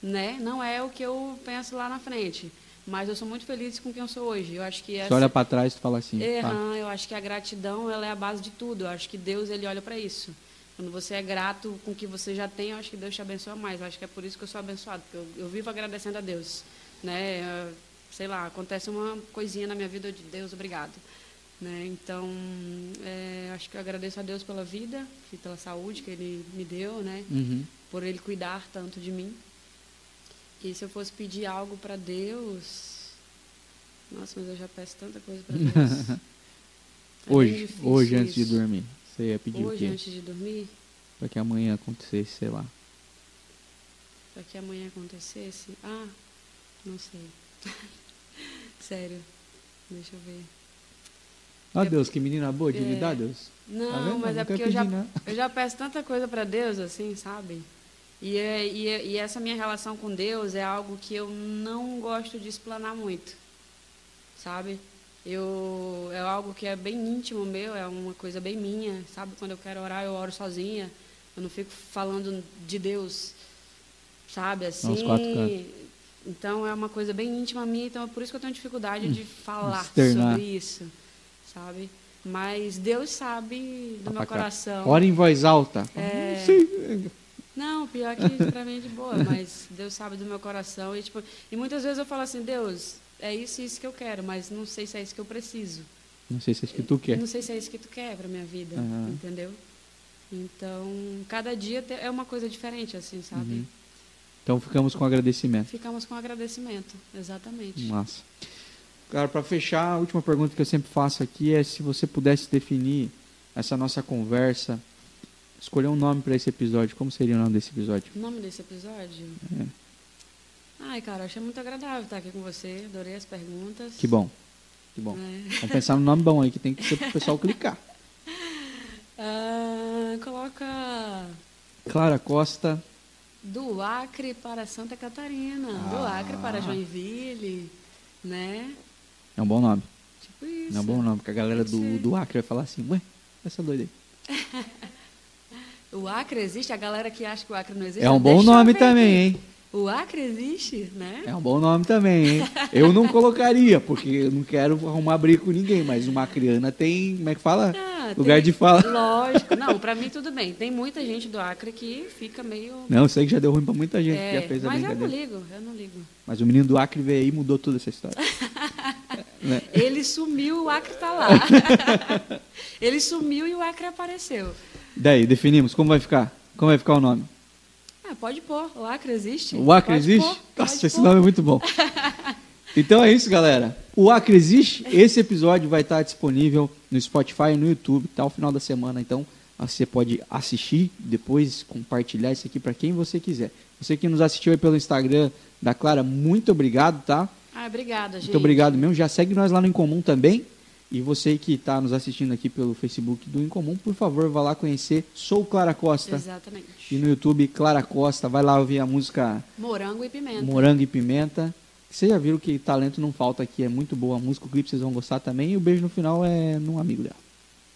Speaker 2: né? Não é o que eu penso lá na frente, mas eu sou muito feliz com quem eu sou hoje. Eu acho que
Speaker 1: Você
Speaker 2: essa
Speaker 1: olha para trás e fala assim, tá,
Speaker 2: Aham, eu acho que a gratidão ela é a base de tudo. Eu acho que Deus ele olha para isso. Quando você é grato com o que você já tem, eu acho que Deus te abençoa mais. Eu acho que é por isso que eu sou abençoado, porque eu, eu vivo agradecendo a Deus, né? Sei lá, acontece uma coisinha na minha vida de Deus, obrigado, né? Então, eh, acho que eu agradeço a Deus pela vida e pela saúde que Ele me deu, né?
Speaker 1: Uhum.
Speaker 2: Por Ele cuidar tanto de mim. E se eu fosse pedir algo para Deus, nossa, mas eu já peço tanta coisa para Deus. É
Speaker 1: hoje, hoje antes de
Speaker 2: isso.
Speaker 1: dormir, você ia pedir o
Speaker 2: Hoje,
Speaker 1: quê?
Speaker 2: antes de dormir,
Speaker 1: Para que amanhã acontecesse, sei lá.
Speaker 2: para que amanhã acontecesse. Ah, não sei. Sério. Deixa eu ver.
Speaker 1: Ah,
Speaker 2: Eu-
Speaker 1: Deus, que menina boa de
Speaker 2: É.
Speaker 1: lidar, Deus.
Speaker 2: Não,
Speaker 1: Tá
Speaker 2: mas
Speaker 1: Não
Speaker 2: é porque eu já, eu já peço tanta coisa para Deus, assim, sabe? E, é- e, é- e essa minha relação com Deus é algo que eu não gosto de explanar muito, sabe? Eu, é algo que é bem íntimo meu, é uma coisa bem minha, sabe? Quando eu quero orar, eu oro sozinha. Eu não fico falando de Deus, sabe? Assim. Então é uma coisa bem íntima minha, então é por isso que eu tenho dificuldade de falar
Speaker 1: externar.
Speaker 2: sobre isso, sabe? Mas Deus sabe do meu coração.
Speaker 1: Ora em voz alta.
Speaker 2: É.
Speaker 1: Não sei.
Speaker 2: Não, pior que pra mim é de boa, mas Deus sabe do meu coração. E, tipo, e muitas vezes eu falo assim, Deus, é isso e isso que eu quero, mas não sei se é isso que eu preciso.
Speaker 1: Não sei se é isso que tu quer.
Speaker 2: Não sei se é isso que tu quer pra minha vida,
Speaker 1: Aham.
Speaker 2: entendeu? Então, cada dia é uma coisa diferente, assim, sabe?
Speaker 1: Uhum. Então ficamos com agradecimento.
Speaker 2: Ficamos com agradecimento, exatamente.
Speaker 1: Massa. Cara, para fechar, a última pergunta que eu sempre faço aqui é se você pudesse definir essa nossa conversa, escolher um nome para esse episódio, como seria o nome desse episódio?
Speaker 2: O nome desse episódio?
Speaker 1: É.
Speaker 2: Ai, cara, achei muito agradável estar aqui com você, adorei as perguntas.
Speaker 1: Que bom. Que bom.
Speaker 2: É.
Speaker 1: Vamos pensar no nome bom aí, que tem que ser pro pessoal clicar.
Speaker 2: Ah, coloca
Speaker 1: Clara Costa.
Speaker 2: do Acre para Santa Catarina, do
Speaker 1: Ah.
Speaker 2: Acre para Joinville, né?
Speaker 1: É um bom nome.
Speaker 2: Tipo isso.
Speaker 1: É um bom nome, porque a galera do, do Acre vai falar assim, ué, essa doida aí.
Speaker 2: O Acre existe? A galera que acha que o Acre não existe?
Speaker 1: É um bom nome também, hein?
Speaker 2: O Acre existe, né?
Speaker 1: É um bom nome também, hein? Eu não colocaria, porque eu não quero arrumar briga com ninguém, mas uma criana tem, como é que fala?
Speaker 2: Ah,
Speaker 1: Lugar
Speaker 2: tem-
Speaker 1: de fala.
Speaker 2: Lógico. Não, pra mim tudo bem. Tem muita gente do Acre que fica meio.
Speaker 1: Não, sei que já deu ruim pra muita gente que
Speaker 2: É,
Speaker 1: já fez a
Speaker 2: mas eu não
Speaker 1: brincadeira.
Speaker 2: ligo, eu não ligo.
Speaker 1: Mas o menino do Acre veio aí e mudou toda essa história. né?
Speaker 2: Ele sumiu, o Acre tá lá. Ele sumiu e o Acre apareceu.
Speaker 1: Daí, definimos, como vai ficar? Como vai ficar o nome?
Speaker 2: Ah, pode pôr. O Acre existe.
Speaker 1: O Acre
Speaker 2: Pode
Speaker 1: existe?
Speaker 2: pôr,
Speaker 1: Nossa,
Speaker 2: pode
Speaker 1: esse
Speaker 2: pôr.
Speaker 1: nome é muito bom. Então é isso, galera. O Acre existe. Esse episódio vai estar disponível no Spotify e no YouTube até o final da semana. Então você pode assistir, depois compartilhar isso aqui para quem você quiser. Você que nos assistiu aí pelo Instagram da Clara, muito obrigado, tá?
Speaker 2: Ah, obrigada, gente.
Speaker 1: Muito obrigado mesmo. Já segue nós lá no Incomum também. E você que está nos assistindo aqui pelo Facebook do Incomum, por favor, vá lá conhecer. Sou Clara Costa.
Speaker 2: Exatamente.
Speaker 1: E no YouTube, Clara Costa. Vai lá ouvir a música
Speaker 2: Morango e pimenta.
Speaker 1: Morango e Pimenta. Vocês já viram que talento não falta aqui. É muito boa a música. O clipe vocês vão gostar também. E o beijo no final é num amigo dela.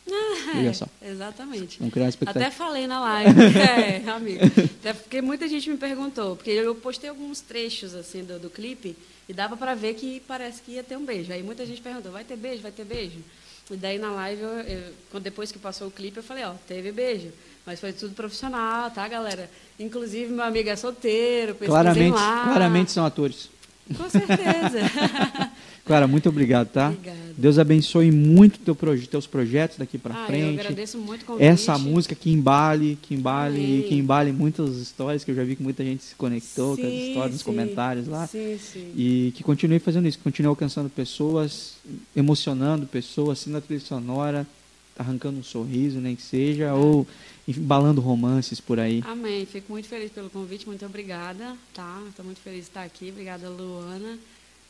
Speaker 1: Veja só.
Speaker 2: É, exatamente.
Speaker 1: Vamos criar expectativa.
Speaker 2: Até falei na live. é, amigo. Até porque muita gente me perguntou. Porque eu postei alguns trechos assim do, do clipe e dava pra ver que parece que ia ter um beijo. Aí muita gente perguntou: vai ter beijo? Vai ter beijo? E daí na live, eu, eu- depois que passou o clipe, eu falei: ó, teve beijo. Mas foi tudo profissional, tá, galera? Inclusive, meu amigo é solteiro,
Speaker 1: Claramente,
Speaker 2: lá.
Speaker 1: claramente são atores.
Speaker 2: Com certeza.
Speaker 1: Clara, muito obrigado, tá?
Speaker 2: Obrigada.
Speaker 1: Deus abençoe muito teu proje teus projetos daqui pra
Speaker 2: ah, eu
Speaker 1: frente.
Speaker 2: agradeço muito o convite.
Speaker 1: Essa música que embale, que embale,
Speaker 2: Amém.
Speaker 1: que embale muitas histórias que eu já vi que muita gente se conectou com as
Speaker 2: Sim,
Speaker 1: histórias nos
Speaker 2: sim.
Speaker 1: comentários lá.
Speaker 2: Sim, sim.
Speaker 1: E que continue fazendo isso, que continue alcançando pessoas, emocionando pessoas, sendo a trilha sonora, arrancando um sorriso, nem que seja, ou embalando romances por aí.
Speaker 2: Amém. Fico muito feliz pelo convite. Muito obrigada, tá? Estou muito feliz de estar aqui. Obrigada, Luana.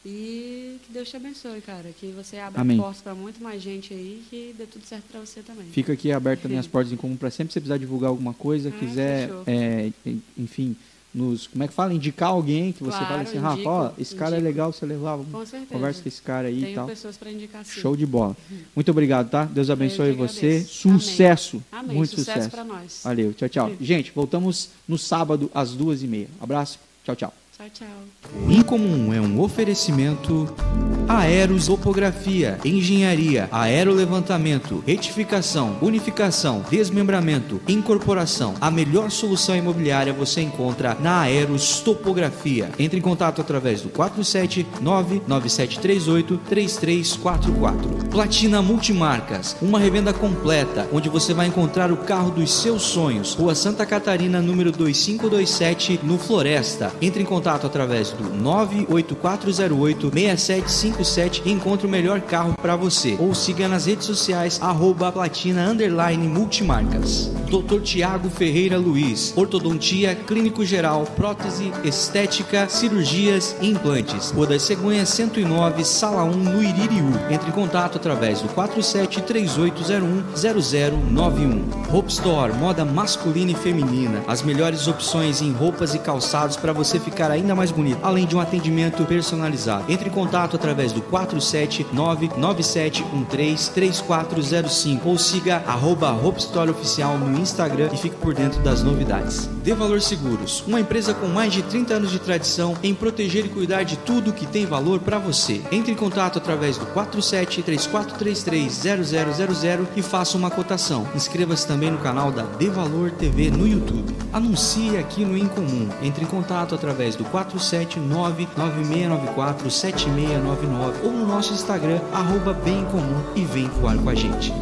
Speaker 2: E que Deus te abençoe, cara. Que você abra
Speaker 1: Amém.
Speaker 2: portas para muito mais gente aí. Que dê tudo certo para você também.
Speaker 1: Fica aqui aberto também as portas em comum para sempre que você precisar divulgar alguma coisa,
Speaker 2: Ah,
Speaker 1: quiser, é, en- enfim, nos, como é que fala, indicar alguém que você
Speaker 2: Claro,
Speaker 1: fala assim, Rafa,
Speaker 2: indico,
Speaker 1: ó, esse cara é
Speaker 2: indico.
Speaker 1: legal, você levar,
Speaker 2: Com certeza.
Speaker 1: conversa com esse cara aí e
Speaker 2: Tenho
Speaker 1: tal.
Speaker 2: pessoas para indicar sim.
Speaker 1: Show de bola. Muito obrigado, tá? Deus abençoe você.
Speaker 2: agradeço. Amém.
Speaker 1: Sucesso.
Speaker 2: Amém.
Speaker 1: Muito
Speaker 2: sucesso,
Speaker 1: sucesso.
Speaker 2: para nós.
Speaker 1: Valeu, tchau, tchau. Gente, voltamos no sábado às duas e meia. Abraço, tchau, tchau.
Speaker 2: Tchau, tchau.
Speaker 3: O Incomum é um oferecimento Aeros Topografia, Engenharia, Aerolevantamento, Retificação, Unificação, Desmembramento, Incorporação. A melhor solução imobiliária você encontra na Aeros Topografia. Entre em contato através do 47997383344. Platina Multimarcas, uma revenda completa onde você vai encontrar o carro dos seus sonhos. Rua Santa Catarina, número 2527, no Floresta. Entre em contato através do 98408-6757 e encontre o melhor carro para você. Ou siga nas redes sociais, arroba platina underline multimarcas. Dr. Tiago Ferreira Luiz, Ortodontia Clínico Geral, Prótese, Estética, Cirurgias e Implantes. Rua das Cegonhas 109, Sala 1, no Iririú. Entre em contato através do 4738010091. Hope Store, moda masculina e feminina. As melhores opções em roupas e calçados para você ficar ainda mais bonito, além de um atendimento personalizado. Entre em contato através do 47997133405 ou siga arroba Oficial no Instagram e fique por dentro das novidades. De Valor Seguros, uma empresa com mais de 30 anos de tradição em proteger e cuidar de tudo que tem valor para você. Entre em contato através do 4734330000 e faça uma cotação. Inscreva-se também no canal da De Valor TV no YouTube. Anuncie aqui no Incomum. Entre em contato através do 47996947699 ou no nosso Instagram, arroba bem comum e vem voar com a gente.